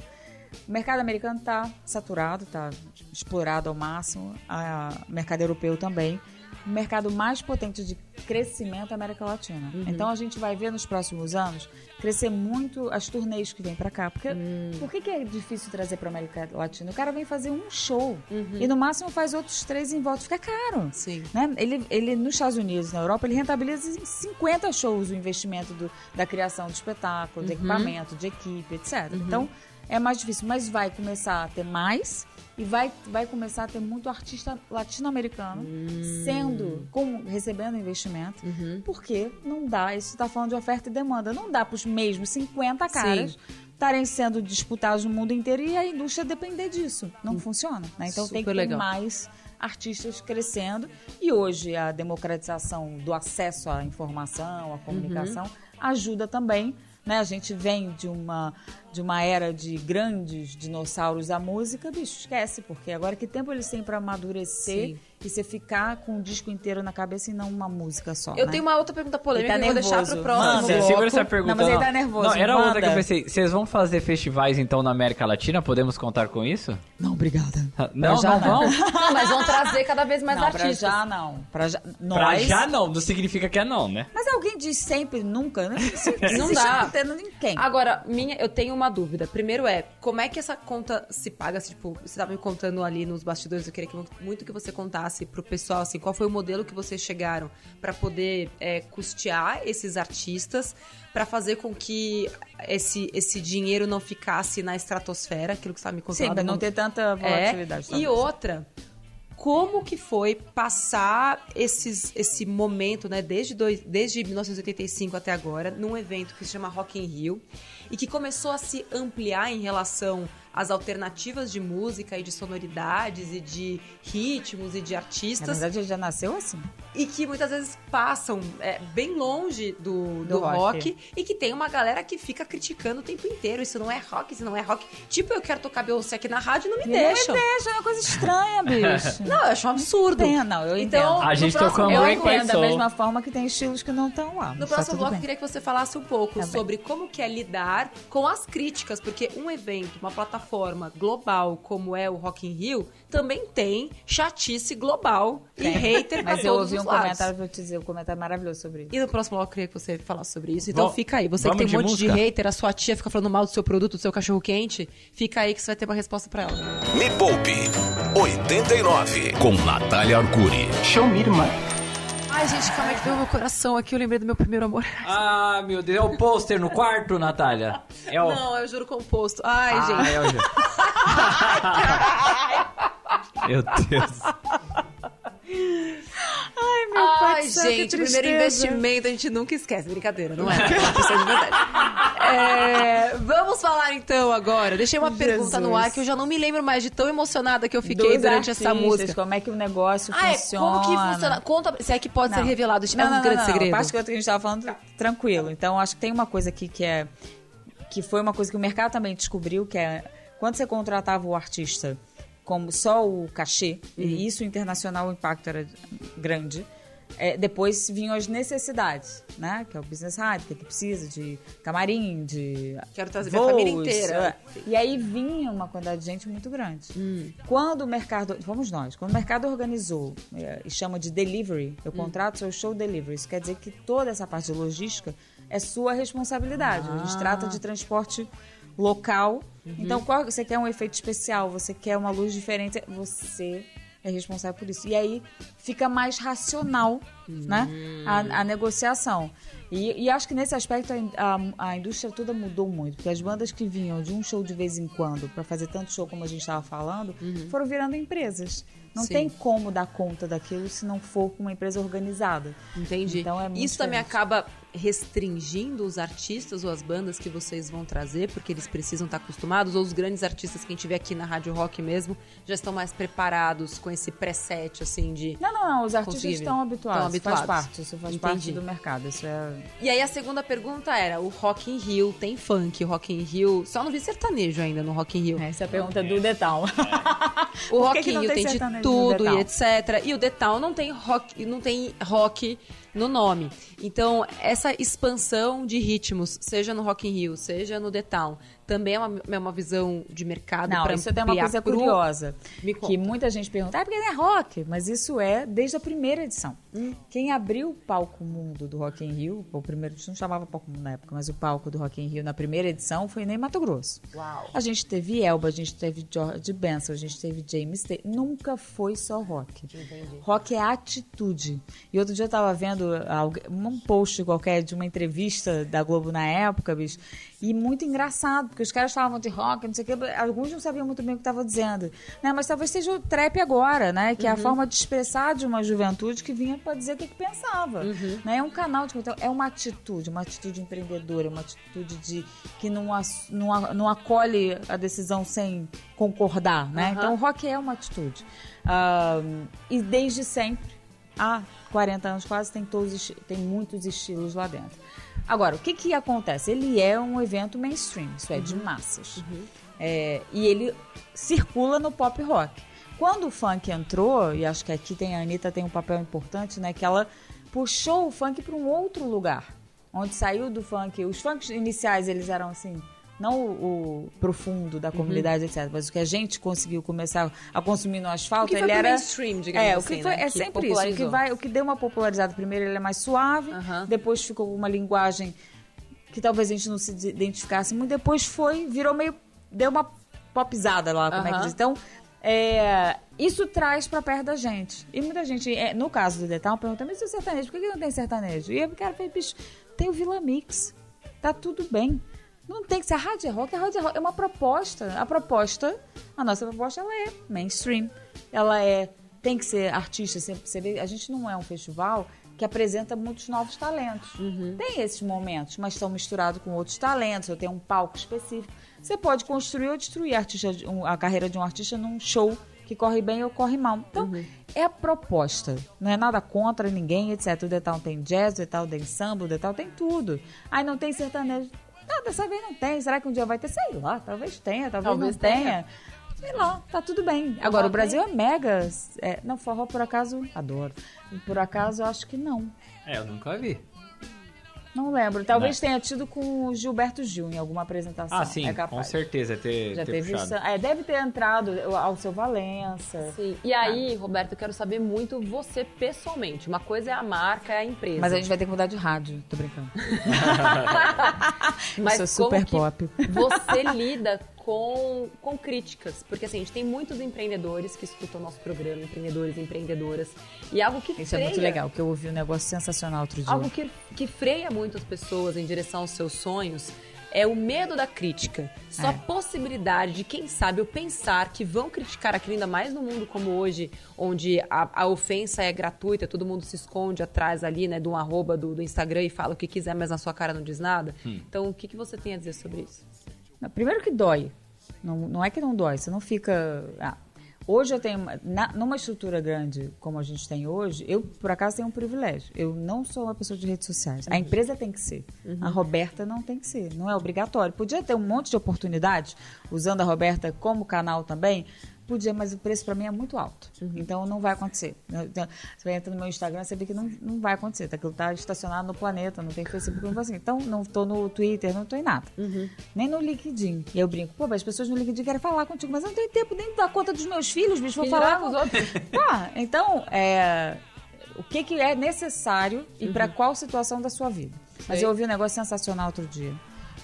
E: O mercado americano está saturado, está explorado ao máximo, a- o mercado europeu também. O mercado mais potente de crescimento é a América Latina.
C: Uhum.
E: Então a gente vai ver nos próximos anos crescer muito as turnês que vêm para cá. Porque
C: Hum.
E: por que, que é difícil trazer para América Latina? O cara vem fazer um show
C: Uhum.
E: e no máximo faz outros três em volta, fica caro.
C: Sim.
E: Né? Ele, ele, nos Estados Unidos, na Europa, ele rentabiliza em 50 shows o investimento do- da criação do espetáculo,
C: Uhum.
E: de equipamento, de equipe, etc. Então, é mais difícil, mas vai começar a ter mais e vai, vai começar a ter muito artista latino-americano
C: Hum.
E: sendo, com, recebendo investimento,
C: Uhum.
E: porque não dá, isso está falando de oferta e demanda, não dá para os mesmos 50 caras estarem sendo disputados no mundo inteiro e a indústria depender disso. Não funciona. né? Então tem
C: Hum. Super
E: que ter
C: legal.
E: mais artistas crescendo e hoje a democratização do acesso à informação, à comunicação
C: Uhum.
E: ajuda também. Né? A gente vem de uma, de uma era de grandes dinossauros da música, bicho, esquece, porque agora que tempo eles têm para amadurecer
C: Sim.
E: e você ficar com o disco inteiro na cabeça e não uma música só.
C: Eu
E: né?
C: tenho uma outra pergunta polêmica
E: Ele tá
C: que eu vou deixar pro próximo
D: segura essa pergunta.
E: Não, mas ele tá nervoso,
D: Não, era
E: manda.
D: outra que eu pensei. Vocês vão fazer festivais então na América Latina? Podemos contar com isso?
E: Não, obrigada.
D: Não,
E: já
D: não
E: não.
D: vão?
C: Não, mas vão trazer cada vez mais
E: não, pra
C: artistas.
E: já não. Pra já,
D: Pra
E: nós,
D: já não, não significa que é não, né?
E: Mas alguém diz sempre, nunca, né? Se,
C: Não dá.
E: chama tendo ninguém.
C: Agora, minha, eu tenho uma dúvida. Primeiro é, como é que essa conta se paga? Assim, tipo, você tava me contando ali nos bastidores, eu queria que, muito que você contasse pro pessoal, assim, qual foi o modelo que vocês chegaram pra poder é, custear esses artistas, pra fazer com que esse, esse dinheiro não ficasse na estratosfera, aquilo que você tava me contando.
E: Sim, pra não ter tanta volatilidade.
C: é, e outra, como que foi passar esses, esse momento, né, desde, dois, desde 1985 até agora, num evento que se chama Rock in Rio, e que começou a se ampliar em relação às alternativas de música e de sonoridades e de ritmos e de
E: Na
C: artistas,
E: verdade, ele já nasceu assim.
C: e que muitas vezes passam é, bem longe do, do,
E: Do rock.
C: rock. e que tem uma galera que fica criticando o tempo inteiro. Isso não é rock, isso não é rock. Tipo, eu quero tocar Beyoncé aqui na rádio e não me deixam.
E: Não me deixa, é uma coisa estranha, bicho.
C: Não, eu acho um absurdo.
E: Entendo, não, eu
C: Então,
E: entendo.
D: A
C: no
D: gente
C: próximo
D: tocou
E: Eu entendo da mesma forma que tem estilos que não estão lá.
C: No
E: tá
C: próximo bloco, eu
E: bem.
C: queria que você falasse um pouco
E: Tá bem.
C: sobre como que é lidar com as críticas, porque um evento, uma plataforma global como é o Rock in Rio, também tem chatice global e
E: Tem.
C: hater
E: Mas eu ouvi um
C: os lados.
E: comentário, vou te dizer, um comentário maravilhoso sobre isso.
C: E no próximo bloco eu queria que você falasse sobre isso. Então
D: Vamos-
C: fica aí. Você que tem um
D: de
C: monte de
D: música?
C: hater, a sua tia fica falando mal do seu produto, do seu cachorro quente, fica aí que você vai ter uma resposta pra ela.
A: Me Poupe 89 com Natália Arcuri.
B: Show me.
C: Ai, gente, calma aí que deu meu coração aqui. Eu lembrei do meu primeiro amor.
D: Ah, meu Deus, é o pôster no quarto, Natália? É o...
C: Não, eu juro composto. Ai,
D: Ah,
C: gente.
D: é o... Meu Deus.
E: Ai, meu pai
C: Ai,
E: céu, que
C: gente, o primeiro investimento a gente nunca esquece. Brincadeira, não é? Isso é. É, vamos falar então agora. Deixei uma pergunta no
E: Jesus.
C: ar que eu já não me lembro mais de tão emocionada que eu fiquei
E: Dos
C: durante essa
E: artistas,
C: música.
E: Como é que o negócio
C: Ah, é,
E: funciona.
C: como que funciona? Conta, se é que pode ser
E: Não.
C: revelado. É
E: Não,
C: um
E: não,
C: grande
E: não,
C: segredo.
E: A parte que que a gente tava falando, tranquilo. Então, acho que tem uma coisa aqui que é... Que foi uma coisa que o mercado também descobriu, que é... Quando você contratava o artista como só o cachê,
C: Uhum.
E: e isso internacional o impacto era grande, é, depois vinham as necessidades, né? Que é o business side, que precisa de camarim, de
C: Quero trazer minha família
E: voos,
C: inteira.
E: é. E aí vinha uma quantidade de gente muito grande.
C: Hum.
E: Quando o mercado, vamos nós, quando o mercado organizou é, e chama de delivery,
C: Hum.
E: eu contrato seu show delivery. Isso quer dizer que toda essa parte de logística é sua responsabilidade. A
C: Ah.
E: gente trata de transporte local.
C: Uhum.
E: Então, qual, você quer um efeito especial, você quer uma luz diferente, você é responsável por isso. E aí fica mais racional né,
C: Hum.
E: a, a negociação. E, e acho que nesse aspecto a, a, a indústria toda mudou muito, porque as bandas que vinham de um show de vez em quando para fazer tanto show como a gente estava falando,
C: Uhum.
E: foram virando empresas. Não
C: Sim.
E: tem como dar conta daquilo se não for com uma empresa organizada.
C: Entendi.
E: Então é muito
C: Isso também
E: diferente.
C: acaba restringindo os artistas ou as bandas que vocês vão trazer, porque eles precisam estar acostumados, ou os grandes artistas que a gente vê aqui na Rádio Rock mesmo já estão mais preparados com esse preset, assim, de.
E: Não, não, não. Os artistas
C: Conseguir.
E: estão habituados.
C: Estão habituados.
E: Faz parte. Isso faz
C: Entendi.
E: parte do mercado. Isso é.
C: E aí a segunda pergunta era: o Rock in Rio tem funk? O Rock in Rio. Só não vi sertanejo ainda no Rock in Rio.
E: Essa é a pergunta do Detal.
C: O
E: Por que
C: Rock in Rio
E: tem
C: tem de tudo e etc. E o Town não tem rock, não tem rock no nome. Então, essa expansão de ritmos, seja no Rock in Rio, seja no The Town, também é uma, é uma visão de mercado
E: Não,
C: pra
E: isso tem uma coisa
C: pro-
E: curiosa. Que muita gente pergunta, ah, porque não é rock? Mas isso é desde a primeira edição.
C: Hum.
E: Quem abriu o palco mundo do Rock in Rio, o primeiro, a gente não chamava palco mundo na época, mas o palco do Rock in Rio na primeira edição foi nem Mato Grosso.
C: Uau.
E: A gente teve Elba, a gente teve George Benson, a gente teve James Taylor. Nunca foi só rock. Rock é atitude. E outro dia eu tava vendo um post qualquer de uma entrevista da Globo na época, bicho. E muito engraçado, porque os caras falavam de rock, não sei o quê, alguns não sabiam muito bem o que estavam dizendo. Né? Mas talvez seja o trap agora, né? Que é a forma de expressar de uma juventude que vinha para dizer o que, que pensava. Né? É um canal de conteúdo, é uma atitude, uma atitude empreendedora, uma atitude de que não, não, não acolhe a decisão sem concordar, né?
C: Aham.
E: Então o rock é uma atitude. Ah, e desde sempre, há 40 anos quase, tem, todos, tem muitos estilos lá dentro. Agora, o que, que acontece? Ele é um evento mainstream, isso é, de massas. É, e ele circula no pop rock. Quando o funk entrou, e acho que aqui tem a Anitta tem um papel importante, né? Que ela puxou o funk para um outro lugar. Onde saiu do funk. Os funks iniciais, eles eram assim. Não o, o profundo da comunidade, etc. Mas o que a gente conseguiu começar a consumir no asfalto, ele era.
C: mainstream, digamos
E: é,
C: assim,
E: o que foi,
C: né?
E: é
C: Que
E: sempre isso. O que, vai, o que deu uma popularizada primeiro, ele é mais suave.
C: Aham.
E: Depois ficou uma linguagem que talvez a gente não se identificasse muito. Depois foi, virou meio. Deu uma popizada lá, como é que diz. Então, é, isso traz pra perto da gente. E muita gente, é, no caso do Detal, pergunta, mas e o sertanejo? Por que que não tem sertanejo? E eu, cara, falei, bicho, tem o Vila Mix. Tá tudo bem. Não tem que ser é rock, é rock. É uma proposta. A proposta, a nossa proposta, ela é mainstream. Ela é. Tem que ser artista. Você, vê, a gente não é um festival que apresenta muitos novos talentos. Tem esses momentos, mas estão misturados com outros talentos. Eu tenho um palco específico. Você pode construir ou destruir a, artista, a carreira de um artista num show que corre bem ou corre mal. Então, é a proposta. Não é nada contra ninguém, etc. O Detal tem jazz, o Detal tem samba, o Detal tem tudo. Aí não tem sertanejo. Não, dessa vez não tem. Será que um dia vai ter? Sei lá, talvez tenha, talvez,
C: Talvez
E: não tenha.
C: tenha.
E: Sei lá, tá tudo bem. Agora, o Brasil é mega. É, não, forró por acaso, adoro. E por acaso, eu acho que não.
D: É, eu nunca vi.
E: Não lembro. Talvez tenha tido com o Gilberto Gil em alguma apresentação.
D: Ah, sim,
E: é
D: com certeza ter,
E: Já
D: ter
E: teve
D: puxado.
E: isso. É, deve ter entrado ao seu Valença.
C: Sim. E aí, Roberto, eu quero saber muito você pessoalmente. Uma coisa é a marca, é a empresa.
E: Mas a gente vai ter que mudar de rádio, tô brincando.
C: Mas
E: eu sou
C: como
E: super
C: que
E: pop.
C: Você lida com, com críticas. Porque assim, a gente tem muitos empreendedores que escutam o nosso programa, empreendedores e empreendedoras. E algo que
E: Isso é muito
C: freia-
E: legal, que eu ouvi um negócio sensacional outro dia.
C: Algo que, que freia muitas pessoas em direção aos seus sonhos é o medo da crítica. Só
E: É.
C: a possibilidade de, quem sabe, eu pensar que vão criticar aquilo, ainda mais no mundo como hoje, onde a, a ofensa é gratuita, todo mundo se esconde atrás ali, né, de um arroba do, do Instagram e fala o que quiser, mas na sua cara não diz nada. Então, o que, que você tem a dizer sobre isso?
E: Primeiro que dói. Não, não é que não dói, você não fica. ah, hoje eu tenho. na- numa estrutura grande como a gente tem hoje, eu, por acaso, tenho um privilégio. Eu não sou uma pessoa de redes sociais. A empresa tem que ser. A Roberta não tem que ser. Não é obrigatório. Podia ter um monte de oportunidades, usando a Roberta como canal também. Podia, mas o preço para mim é muito alto. Então não vai acontecer. Você vai entrar no meu Instagram, você vê que não, não vai acontecer. Tá, aquilo tá estacionado no planeta, não tem Facebook, não assim. Então não tô no Twitter, não tô em nada. Nem no LinkedIn. E eu brinco, pô, mas as pessoas no LinkedIn querem falar contigo, mas eu não tenho tempo nem dar conta dos meus filhos, bicho, vou
C: Que
E: falar com
C: os outros.
E: Pá, então, é, o que, que é necessário e pra qual situação da sua vida. Mas
C: Sei.
E: eu ouvi um negócio sensacional outro dia,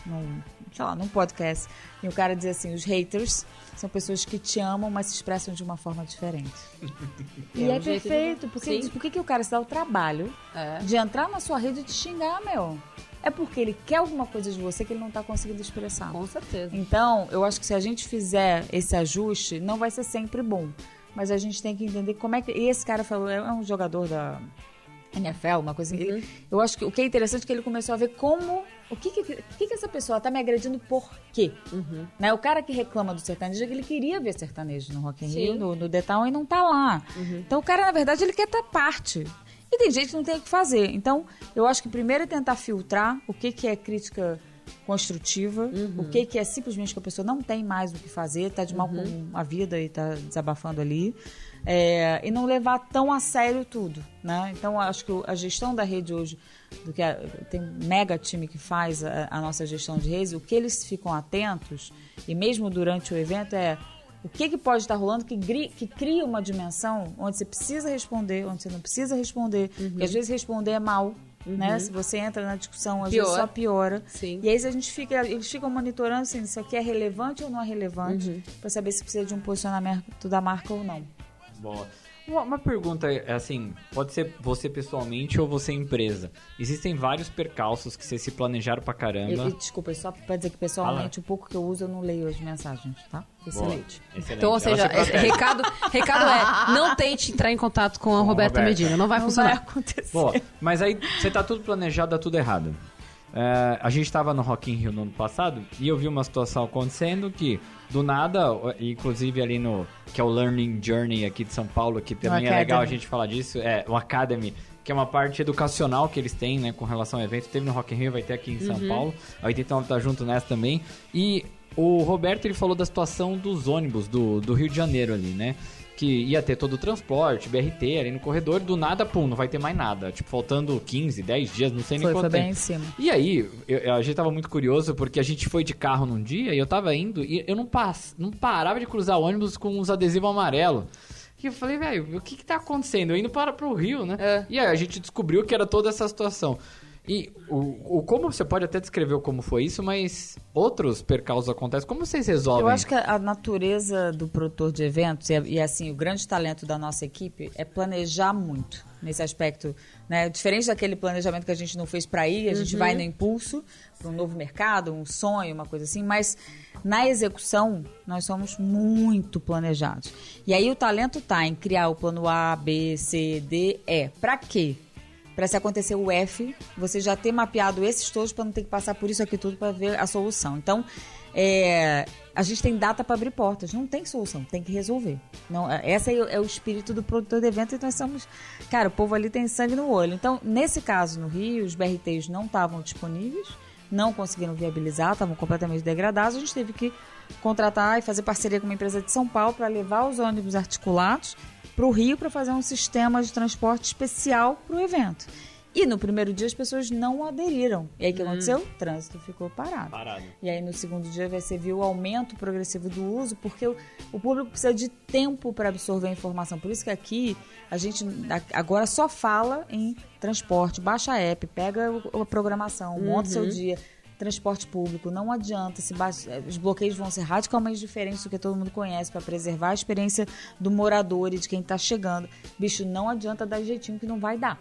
E: num, sei lá, num podcast, e o cara dizia assim, os haters são pessoas que te amam, mas se expressam de uma forma diferente. e
C: É
E: é
C: um jeito de-
E: perfeito, porque
C: Sim.
E: por que, que o cara se dá o trabalho
C: É.
E: de entrar na sua rede e te xingar, meu? É porque ele quer alguma coisa de você que ele não tá conseguindo expressar.
C: Com certeza.
E: Então, eu acho que se a gente fizer esse ajuste, não vai ser sempre bom. mas a gente tem que entender como é que. E esse cara falou, é um jogador da NFL, uma coisa assim. Ele- eu acho que o que é interessante é que ele começou a ver como. O que, que, o que, que essa pessoa tá me agredindo por quê? Né? O cara que reclama do sertanejo é que ele queria ver sertanejo no Rock in
C: Sim.
E: Rio, no, no The Town, e não tá lá. Então o cara, na verdade, ele quer estar parte. E tem gente que não tem o que fazer. Então, eu acho que primeiro é tentar filtrar o que, que é crítica construtiva, o que, que é simplesmente que a pessoa não tem mais o que fazer, tá de mal com a vida e tá desabafando ali. É, e não levar tão a sério tudo, né? Então, acho que a gestão da rede hoje, do que a- tem um mega time que faz a, a nossa gestão de redes, o que eles ficam atentos, e mesmo durante o evento, é o que, que pode estar rolando que, que cria uma dimensão onde você precisa responder, onde você não precisa responder, porque às vezes responder é mal, né? Se você entra na discussão, às vezes
C: Pior.
E: só piora.
C: Sim.
E: E aí a gente fica, eles ficam monitorando assim, isso aqui é relevante ou não é relevante, para saber se precisa de um posicionamento da marca ou não.
D: Boa. Uma, uma pergunta é assim, pode ser você pessoalmente ou você empresa. Existem vários percalços que vocês se planejaram pra caramba.
E: E, e, desculpa, só para dizer que pessoalmente o pouco que eu uso eu não leio as mensagens, tá? Excelente.
D: Excelente.
C: Então, ou seja,
D: se protege.
C: recado, recado é: não tente entrar em contato com a
D: Com a
C: Roberta
D: Roberta.
C: Medina. Não vai
E: Não
C: funcionar.
E: vai acontecer.
D: Boa, mas aí você tá tudo planejado, dá tudo errado. É, a gente tava no Rock in Rio no ano passado e eu vi uma situação acontecendo que do nada, inclusive ali no que é o Learning Journey aqui de São Paulo, que também é legal a gente falar disso, é o Academy, que é uma parte educacional que eles têm, né, com relação ao evento. Teve no Rock in Rio, vai ter aqui em São Paulo. A 89 tá junto nessa também. E o Roberto ele falou da situação dos ônibus do, do Rio de Janeiro ali, né? Que ia ter todo o transporte, BRT ali no corredor, do nada, pum, não vai ter mais nada. Tipo, faltando 15, 10 dias, não sei nem
E: Foi,
D: quanto
E: foi
D: tempo.
E: bem em cima.
D: E aí, eu- a gente tava muito curioso porque a gente foi de carro num dia e eu tava indo e eu não, pass, não parava de cruzar ônibus com uns adesivos amarelos. E eu falei, velho, o que que tá acontecendo? Eu indo para pro Rio, né?
C: É.
D: E aí a gente descobriu que era toda essa situação. E o, o como você pode até descrever como foi isso, mas outros percalços acontecem. Como vocês resolvem?
E: Eu acho que a natureza do produtor de eventos e, e, assim o grande talento da nossa equipe é planejar muito nesse aspecto, né? Diferente daquele planejamento que a gente não fez para ir, a gente vai no impulso para um novo mercado, um sonho, uma coisa assim, mas na execução nós somos muito planejados. E aí o talento tá em criar o plano A, B, C, D, E. Para quê? Para se acontecer o F, você já ter mapeado esses todos para não ter que passar por isso aqui tudo para ver a solução. Então, é, a gente tem data para abrir portas, não tem solução, tem que resolver. Não, é- essa é, o- é o espírito do produtor de evento e nós somos, cara, o povo ali tem sangue no olho. Então, nesse caso no Rio, os BRTs não estavam disponíveis, não conseguiram viabilizar, estavam completamente degradados. A gente teve que contratar e fazer parceria com uma empresa de São Paulo para levar os ônibus articulados para o Rio para fazer um sistema de transporte especial para o evento. E no primeiro dia as pessoas não aderiram. E aí o que aconteceu? O trânsito ficou parado.
D: Parado.
E: E aí no segundo dia você viu o aumento progressivo do uso, porque o, o público precisa de tempo para absorver a informação. Por isso que aqui a gente agora só fala em transporte, baixa a app, pega a programação, monta o seu dia. Transporte público, não adianta. Se baixa- os bloqueios vão ser radicalmente diferentes do que todo mundo conhece para preservar a experiência do morador e de quem está chegando. Bicho, não adianta dar jeitinho que não vai dar.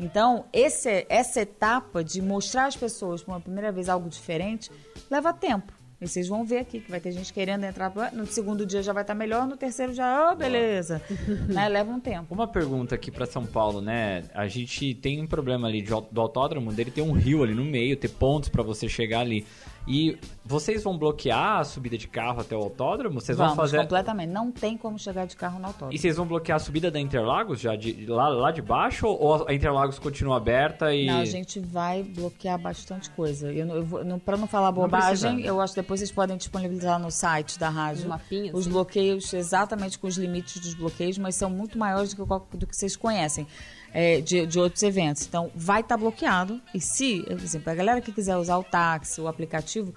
E: Então, esse, essa etapa de mostrar às pessoas por uma primeira vez algo diferente leva tempo. E vocês vão ver aqui que vai ter gente querendo entrar. No segundo dia já vai estar melhor, no terceiro já, oh, beleza. né? Leva um tempo.
D: Uma pergunta aqui pra São Paulo, né? A gente tem um problema ali de, do autódromo, dele ter um rio ali no meio, ter pontos pra você chegar ali. E vocês vão bloquear a subida de carro até o autódromo? Vocês
E: Vamos,
D: vão fazer
E: completamente. Não tem como chegar de carro no autódromo.
D: E vocês vão bloquear a subida da Interlagos já de, lá, lá de baixo ou a Interlagos continua aberta e
E: Não, a gente vai bloquear bastante coisa. Eu, não- eu vou- não, pra não falar
D: Não
E: bobagem,
D: precisa.
E: eu acho que depois vocês podem disponibilizar no site da rádio
C: mapinhas,
E: os
C: né?
E: bloqueios exatamente com os limites dos bloqueios, mas são muito maiores do que, do que vocês conhecem é, de, de outros eventos. Então, vai estar bloqueado. E se, por exemplo, a galera que quiser usar o táxi, o aplicativo,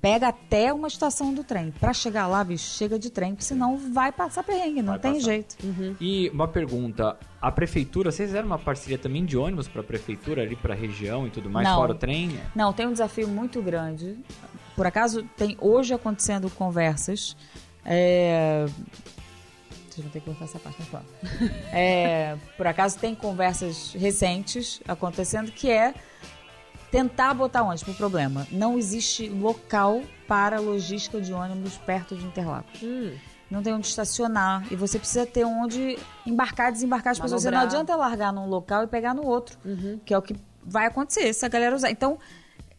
E: pega até uma estação do trem. Pra chegar lá, bicho, chega de trem, porque senão vai passar perrengue, não
D: Vai
E: tem
D: passar.
E: jeito.
D: E uma pergunta, a prefeitura, vocês fizeram uma parceria também de ônibus pra prefeitura ali pra região e tudo mais,
E: Não.
D: fora o trem?
E: Não, tem um desafio muito grande. Por acaso, tem hoje acontecendo conversas. É... Vocês vão ter que cortar essa parte, mas fala. É, por acaso, tem conversas recentes acontecendo que é tentar botar ônibus pro problema. Não existe local para logística de ônibus perto de Interlagos.
C: Hum,
E: não tem onde estacionar. E você precisa ter onde embarcar, desembarcar as pessoas. Você não
C: Manobrar.
E: adianta largar num local e pegar no outro, que é o que vai acontecer se a galera usar. Então,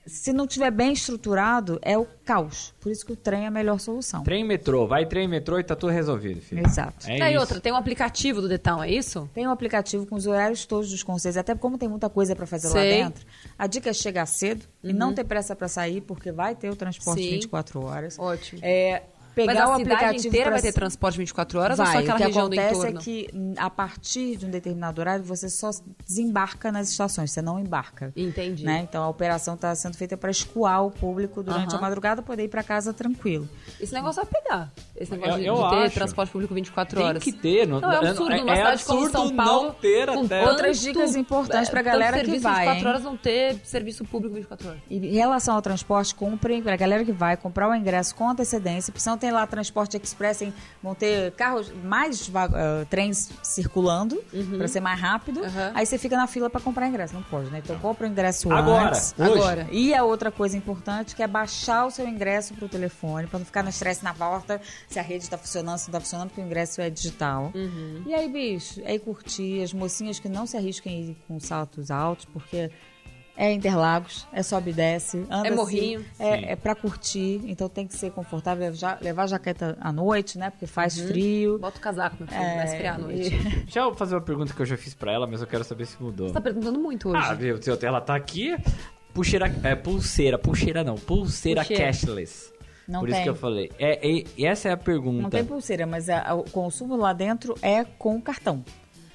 E: se não tiver bem estruturado, é o caos. Por isso que o trem é a melhor solução.
D: Trem metrô, vai trem metrô e tá tudo resolvido, filho.
E: Exato.
D: É
C: e aí outra, tem um aplicativo do Detal, é isso?
E: Tem um aplicativo com os horários todos dos conselhos, até como tem muita coisa para fazer
C: Sei.
E: lá dentro. A dica é chegar cedo e não ter pressa para sair, porque vai ter o transporte
C: Sim.
E: 24 horas.
C: Ótimo.
E: É, pegar
C: Mas a
E: o
C: cidade
E: aplicativo
C: inteira
E: pra
C: vai ter transporte 24 horas ou
E: Vai.
C: só aquela
E: o que
C: região do
E: acontece
C: entorno?
E: é que a partir de um determinado horário você só desembarca nas estações, você não embarca.
C: Entendi.
E: Né? Então a operação está sendo feita para escoar o público durante a madrugada poder ir para casa tranquilo.
C: Esse negócio vai pegar. Esse negócio
D: Eu-
C: de,
D: eu
C: de ter
D: acho.
C: transporte público 24
D: Tem
C: horas.
D: que ter. Não,
C: Não, é um absurdo. Numa
D: é
C: cidade como
D: absurdo
C: São Paulo,
D: não ter
C: com
D: até.
E: Outras dicas importantes
C: tanto
E: galera que vai,
C: 24
E: hein?
C: horas não ter serviço público 24 horas.
E: E em relação ao transporte, comprem, para a galera que vai comprar o ingresso com antecedência, porque tem lá transporte express, hein? vão ter carros, mais ah, trens circulando, para ser mais rápido.
C: Uhum.
E: Aí você fica na fila para comprar ingresso. Não pode, né? Então compra o ingresso
D: Agora,
E: antes.
D: hoje.
C: Agora.
E: E a outra coisa importante, que é baixar o seu ingresso pro telefone, para não ficar no estresse na porta, se a rede tá funcionando, se não tá funcionando, porque o ingresso é digital.
C: Uhum.
E: E aí, bicho, aí curtir, as mocinhas que não se arrisquem a ir com saltos altos, porque é Interlagos, é sobe e desce, anda
C: É
E: assim,
C: morrinho.
E: É, é pra curtir, então tem que ser confortável, levar, levar jaqueta à noite, né, porque faz
C: Uhum.
E: frio.
C: Bota o casaco, meu filho,
E: É,
C: vai esfriar à noite.
E: e-
D: Deixa eu fazer uma pergunta que eu já fiz pra ela, mas eu quero saber se mudou.
C: Você tá perguntando muito hoje.
D: Ah, viu? Ela tá aqui. Pulseira, é, pulseira, pulseira não, pulseira,
C: Pulseira.
D: cashless.
E: Não
D: Por
E: tem.
D: isso que eu falei. É, e- e essa é a pergunta.
E: Não tem pulseira, mas a- o consumo lá dentro é com cartão.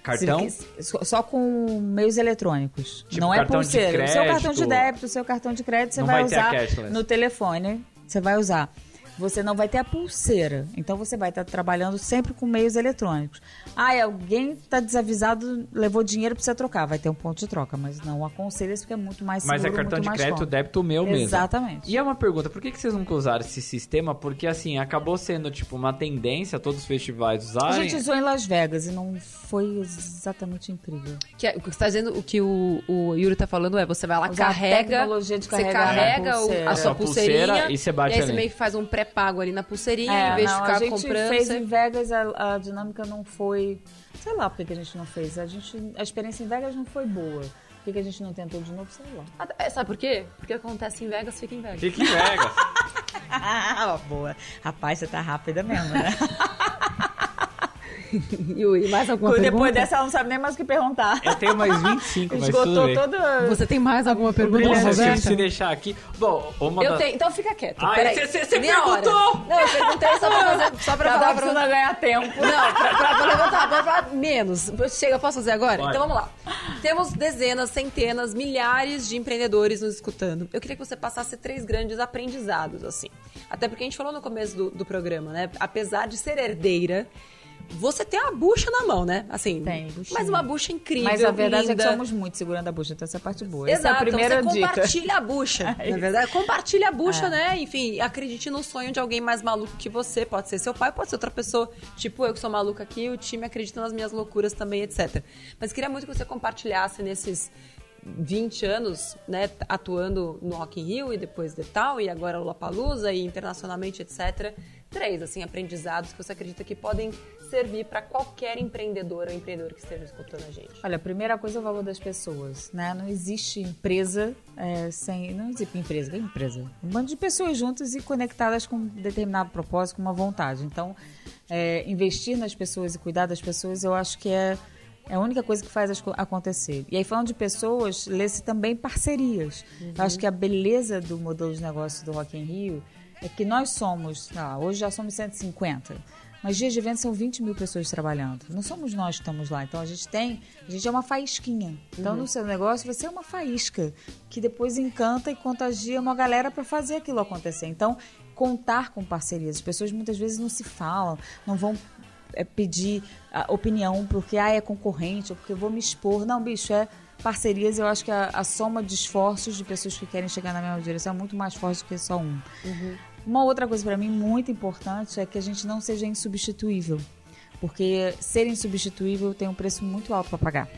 D: Cartão?
E: Só, só com meios eletrônicos.
D: Tipo
E: não é pulseira. o seu cartão de débito, o seu cartão de crédito, você vai,
D: vai
E: usar no telefone. Você vai usar. Você não vai ter a pulseira. Então você vai estar trabalhando sempre com meios eletrônicos. Ah, e alguém está desavisado, levou dinheiro para você trocar. Vai ter um ponto de troca, mas não aconselho isso porque é muito mais seguro,
D: Mas é cartão de crédito,
E: cómodo.
D: débito meu mesmo.
E: Exatamente.
D: E é uma pergunta, por que, que vocês nunca usaram esse sistema? Porque, assim, acabou sendo, tipo, uma tendência todos os festivais
E: A
D: usarem.
E: gente usou em Las Vegas e não foi exatamente incrível.
C: Que é- o que você tá dizendo, o que o, o Yuri tá falando é, você vai lá,
E: Usar a
C: carrega,
E: tecnologia de
C: você carrega
E: a
C: a sua
D: A pulseira
C: pulseirinha,
D: e você bate
C: aí você
D: ali.
C: meio que faz um pré-pago ali na pulseirinha,
E: É,
C: em vez de
E: não,
C: ficar
E: a gente
C: comprando.
E: fez
C: você-
E: em Vegas, a, a dinâmica não foi. Sei lá por que que a gente não fez. A, gente, a experiência em Vegas não foi boa. Por que, que a gente não tentou de novo? Sei lá.
C: Ah, é, Sabe por quê? Porque acontece em Vegas, fica em Vegas.
D: Fica em Vegas.
E: Ah, boa. Rapaz, você tá rápida mesmo, né?
C: Yuri, mais alguma
E: Depois
C: pergunta?
E: dessa, ela não sabe nem mais o que perguntar.
D: Eu tenho mais 25, mas tudo
E: Esgotou
D: bem.
E: todo.
C: Você tem mais alguma pergunta.
D: Nossa, se,
C: Roberta?
D: se deixar aqui... Bom, uma
C: Eu
D: da-
C: tenho, então fica quieto.
D: Ah, você- você- você
C: Minha hora.
D: perguntou!
C: Não, eu perguntei só pra, fazer, só pra
E: Pra
C: falar
E: dar
C: pra
E: pra você não ganhar tempo.
C: Não, pra, pra, pra levantar, pra falar menos. Chega, eu posso fazer agora?
D: Pode.
C: Então vamos lá. Temos dezenas, centenas, milhares de empreendedores nos escutando. Eu queria que você passasse três grandes aprendizados, assim. Até porque a gente falou no começo do, do programa, né? Apesar de ser herdeira, você tem uma bucha na mão, né? Assim,
E: Tem, buchinha.
C: mas uma bucha incrível,
E: Mas a verdade é
C: linda.
E: que somos muito segurando a bucha, então essa é a parte boa. Essa é
C: Exato,
E: a primeira
C: então você
E: dica.
C: compartilha a bucha. na verdade, compartilha a bucha,
E: É.
C: né? Enfim, acredite no sonho de alguém mais maluco que você. Pode ser seu pai, pode ser outra pessoa. Tipo eu que sou maluca aqui, o time acredita nas minhas loucuras também, etc. Mas queria muito que você compartilhasse nesses 20 anos, né, atuando no Rock in Rio e depois de tal, e agora Lollapalooza e internacionalmente, etc. Três, assim, aprendizados que você acredita que podem servir para qualquer empreendedor ou empreendedor que esteja escutando a gente.
E: Olha, a primeira coisa é o valor das pessoas, né? Não existe empresa é, sem... Não existe empresa, é empresa? Um bando de pessoas juntas e conectadas com um determinado propósito, com uma vontade. Então, é, investir nas pessoas e cuidar das pessoas, eu acho que é, é a única coisa que faz as co- acontecer. E aí, falando de pessoas, lê-se também parcerias. Eu acho que a beleza do modelo de negócio do Rock in Rio é que nós somos, lá, hoje já somos 150. Mas dias de evento são 20 mil pessoas trabalhando. Não somos nós que estamos lá. Então a gente tem, a gente é uma faísquinha. Então no seu negócio você é uma faísca que depois encanta e contagia uma galera para fazer aquilo acontecer. Então contar com parcerias. As pessoas muitas vezes não se falam, não vão pedir a opinião porque ah, é concorrente ou porque eu vou me expor. Não, bicho, é parcerias. Eu acho que a, a soma de esforços de pessoas que querem chegar na mesma direção é muito mais forte do que só um. Uma outra coisa para mim muito importante é que a gente não seja insubstituível, porque ser insubstituível tem um preço muito alto para pagar.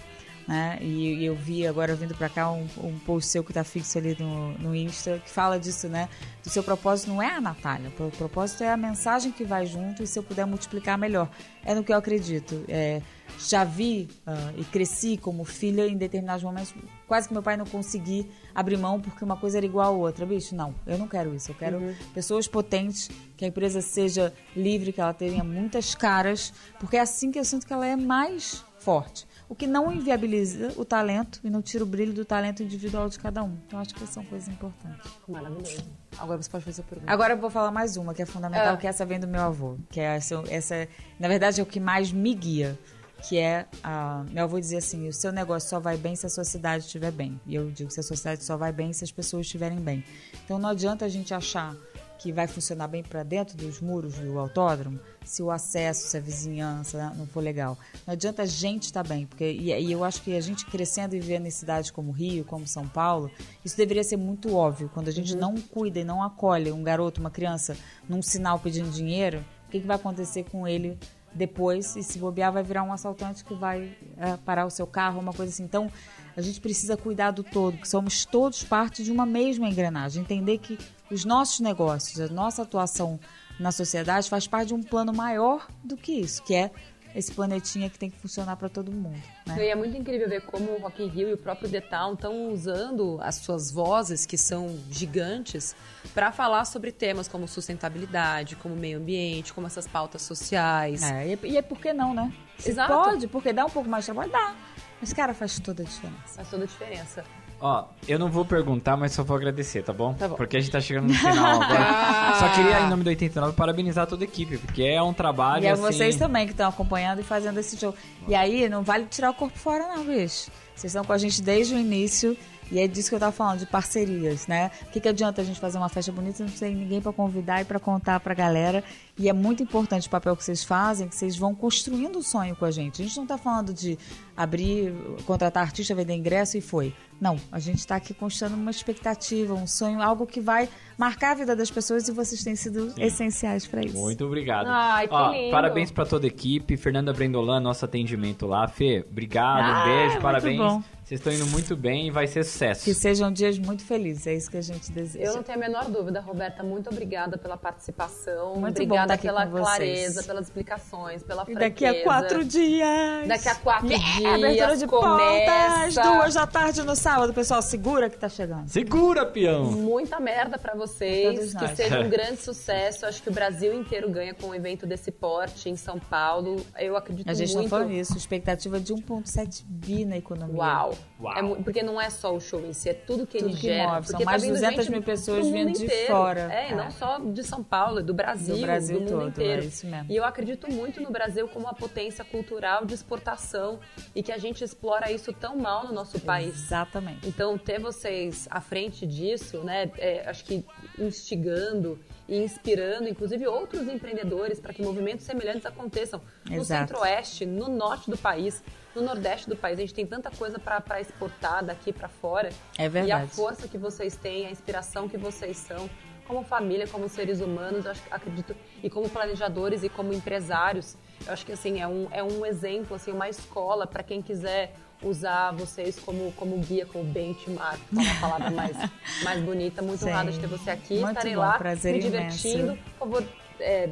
E: Né? E, e eu vi agora vindo para cá um, um post seu que tá fixo ali no, no Insta que fala disso, né? Do seu propósito não é a Natália, o propósito é a mensagem que vai junto e se eu puder multiplicar melhor. É no que eu acredito. É, já vi uh, e cresci como filha em determinados momentos, quase que meu pai não consegui abrir mão porque uma coisa era igual a outra. Bicho, não, eu não quero isso. Eu quero uhum. pessoas potentes, que a empresa seja livre, que ela tenha muitas caras, porque é assim que eu sinto que ela é mais forte. O que não inviabiliza o talento e não tira o brilho do talento individual de cada um. Então, acho que são coisas importantes.
C: Maravilhoso. Agora você pode fazer a pergunta.
E: Agora eu vou falar mais uma, que é fundamental, é. que é essa vem do meu avô. Que é essa, essa, na verdade, é o que mais me guia que é a meu avô dizia assim o seu negócio só vai bem se a sociedade estiver bem e eu digo que a sociedade só vai bem se as pessoas estiverem bem então não adianta a gente achar que vai funcionar bem para dentro dos muros do autódromo se o acesso se a vizinhança não for legal não adianta a gente estar tá bem porque e, e, eu acho que a gente crescendo e vivendo em cidades como Rio como São Paulo isso deveria ser muito óbvio quando a gente uhum. não cuida e não acolhe um garoto uma criança num sinal pedindo dinheiro o que, que vai acontecer com ele depois, e se bobear, vai virar um assaltante que vai é, parar o seu carro, uma coisa assim. Então, a gente precisa cuidar do todo, que somos todos parte de uma mesma engrenagem. Entender que os nossos negócios, a nossa atuação na sociedade faz parte de um plano maior do que isso, que é esse planetinha que tem que funcionar para todo mundo. Né?
C: E é muito incrível ver como o Rock in Rio e o próprio The Town estão usando as suas vozes, que são gigantes, para falar sobre temas como sustentabilidade, como meio ambiente, como essas pautas sociais.
E: É, e é por que não, né? Se Exato. pode, porque dá um pouco mais de trabalho, dá. Mas, cara, faz toda a diferença.
C: Faz toda a diferença.
D: Ó, eu não vou perguntar, mas só vou agradecer, tá bom? Tá bom. Porque a gente tá chegando no final agora. só queria, em nome do 89, parabenizar toda a equipe, porque é um trabalho
E: E
D: é
E: assim... vocês também que estão acompanhando e fazendo esse jogo. E aí, não vale tirar o corpo fora não, bicho. Vocês estão com a gente desde o início e é disso que eu tava falando, de parcerias, né? O que, que adianta a gente fazer uma festa bonita se não tem ninguém para convidar e para contar pra galera? E é muito importante o papel que vocês fazem, que vocês vão construindo o sonho com a gente. A gente não tá falando de abrir, contratar artista, vender ingresso e foi. Não, a gente está aqui construindo uma expectativa, um sonho, algo que vai marcar a vida das pessoas e vocês têm sido Sim. essenciais para isso.
D: Muito obrigado.
C: Ai, que Ó, lindo.
D: Parabéns para toda a equipe. Fernanda Brendolan, nosso atendimento lá. Fê, obrigado, ah, um beijo, parabéns. Bom. Vocês estão indo muito bem e vai ser sucesso.
E: Que sejam dias muito felizes, é isso que a gente deseja.
C: Eu não tenho a menor dúvida, Roberta. Muito obrigada pela participação. Muito obrigada pela clareza, pelas explicações, pela franqueza.
E: E daqui a quatro dias.
C: Daqui a quatro yeah, dias.
E: Abertura de começa. portas, duas da tarde no sábado. Pessoal, segura que tá chegando.
D: Segura, peão.
C: Muita merda para vocês. Que seja um grande sucesso. Acho que o Brasil inteiro ganha com um evento desse porte em São Paulo. Eu acredito muito.
E: A gente
C: muito...
E: não falou isso. Expectativa de 1,7 bi na economia.
C: Uau. É, porque não é só o show em si, é tudo que tudo ele que gera. Move.
E: São tá mais de 200 mil pessoas vindo de
C: inteiro.
E: fora.
C: É, é, não só de São Paulo, do Brasil, do, Brasil do mundo todo, inteiro. É isso mesmo. E eu acredito muito no Brasil como uma potência cultural de exportação e que a gente explora isso tão mal no nosso país.
E: Exatamente.
C: Então, ter vocês à frente disso, né, é, acho que instigando e inspirando, inclusive, outros empreendedores para que movimentos semelhantes aconteçam no centro-oeste, no norte do país, no nordeste do país. A gente tem tanta coisa para exportar daqui para fora.
E: É verdade.
C: E a força que vocês têm, a inspiração que vocês são, como família, como seres humanos, eu acho, acredito, e como planejadores e como empresários, eu acho que assim é um, é um exemplo, assim, uma escola para quem quiser usar vocês como, como guia, como benchmark, uma palavra mais, mais bonita. Muito honrada de ter você aqui. Muito Estarei bom, lá
E: prazer
C: me divertindo.
E: Imenso.
C: Por favor, é,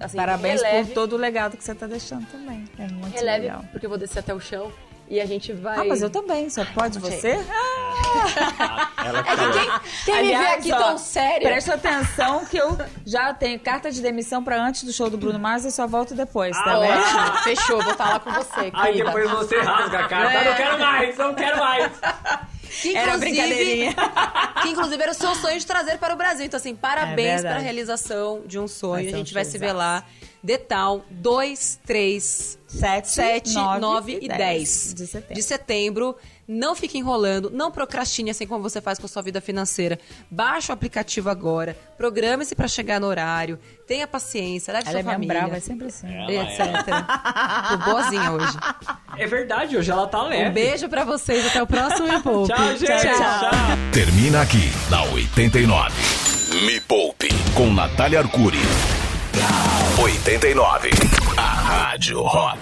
C: assim,
E: Parabéns
C: releve,
E: por todo o legado que você está deixando também. É muito
C: releve,
E: legal.
C: porque eu vou descer até o chão e a gente vai.
E: Ah, mas eu também, só pode você?
C: Ah! Ela é que quem, quem Aliás, me vê aqui ó, tão sério.
E: Presta atenção que eu já tenho carta de demissão para antes do show do Bruno Mars e só volto depois, tá
C: ah, Fechou, vou lá com você.
D: Aí depois você rasga a carta. É. Não quero mais, não quero mais.
C: Que, era brincadeirinha. que inclusive era o seu sonho de trazer para o Brasil. Então, assim, parabéns é pela realização de um sonho. a gente vai se ver lá. Detal 2, 3, 7, 7 9, 9 e 10, 10
E: de setembro.
C: de setembro. Não fique enrolando, não procrastine assim como você faz com a sua vida financeira. Baixe o aplicativo agora, programe-se para chegar no horário, tenha paciência, leve
E: Ela
C: sua
E: é
C: família.
E: brava, é sempre assim.
C: Ela etc. É. Tô boazinha hoje.
D: É verdade, hoje ela tá leve.
C: Um beijo para vocês, até o próximo Me Poupe.
D: tchau, gente. Tchau, tchau.
A: Termina aqui, na 89. Me Poupe, com Natália Arcuri. 89. A Rádio Rock.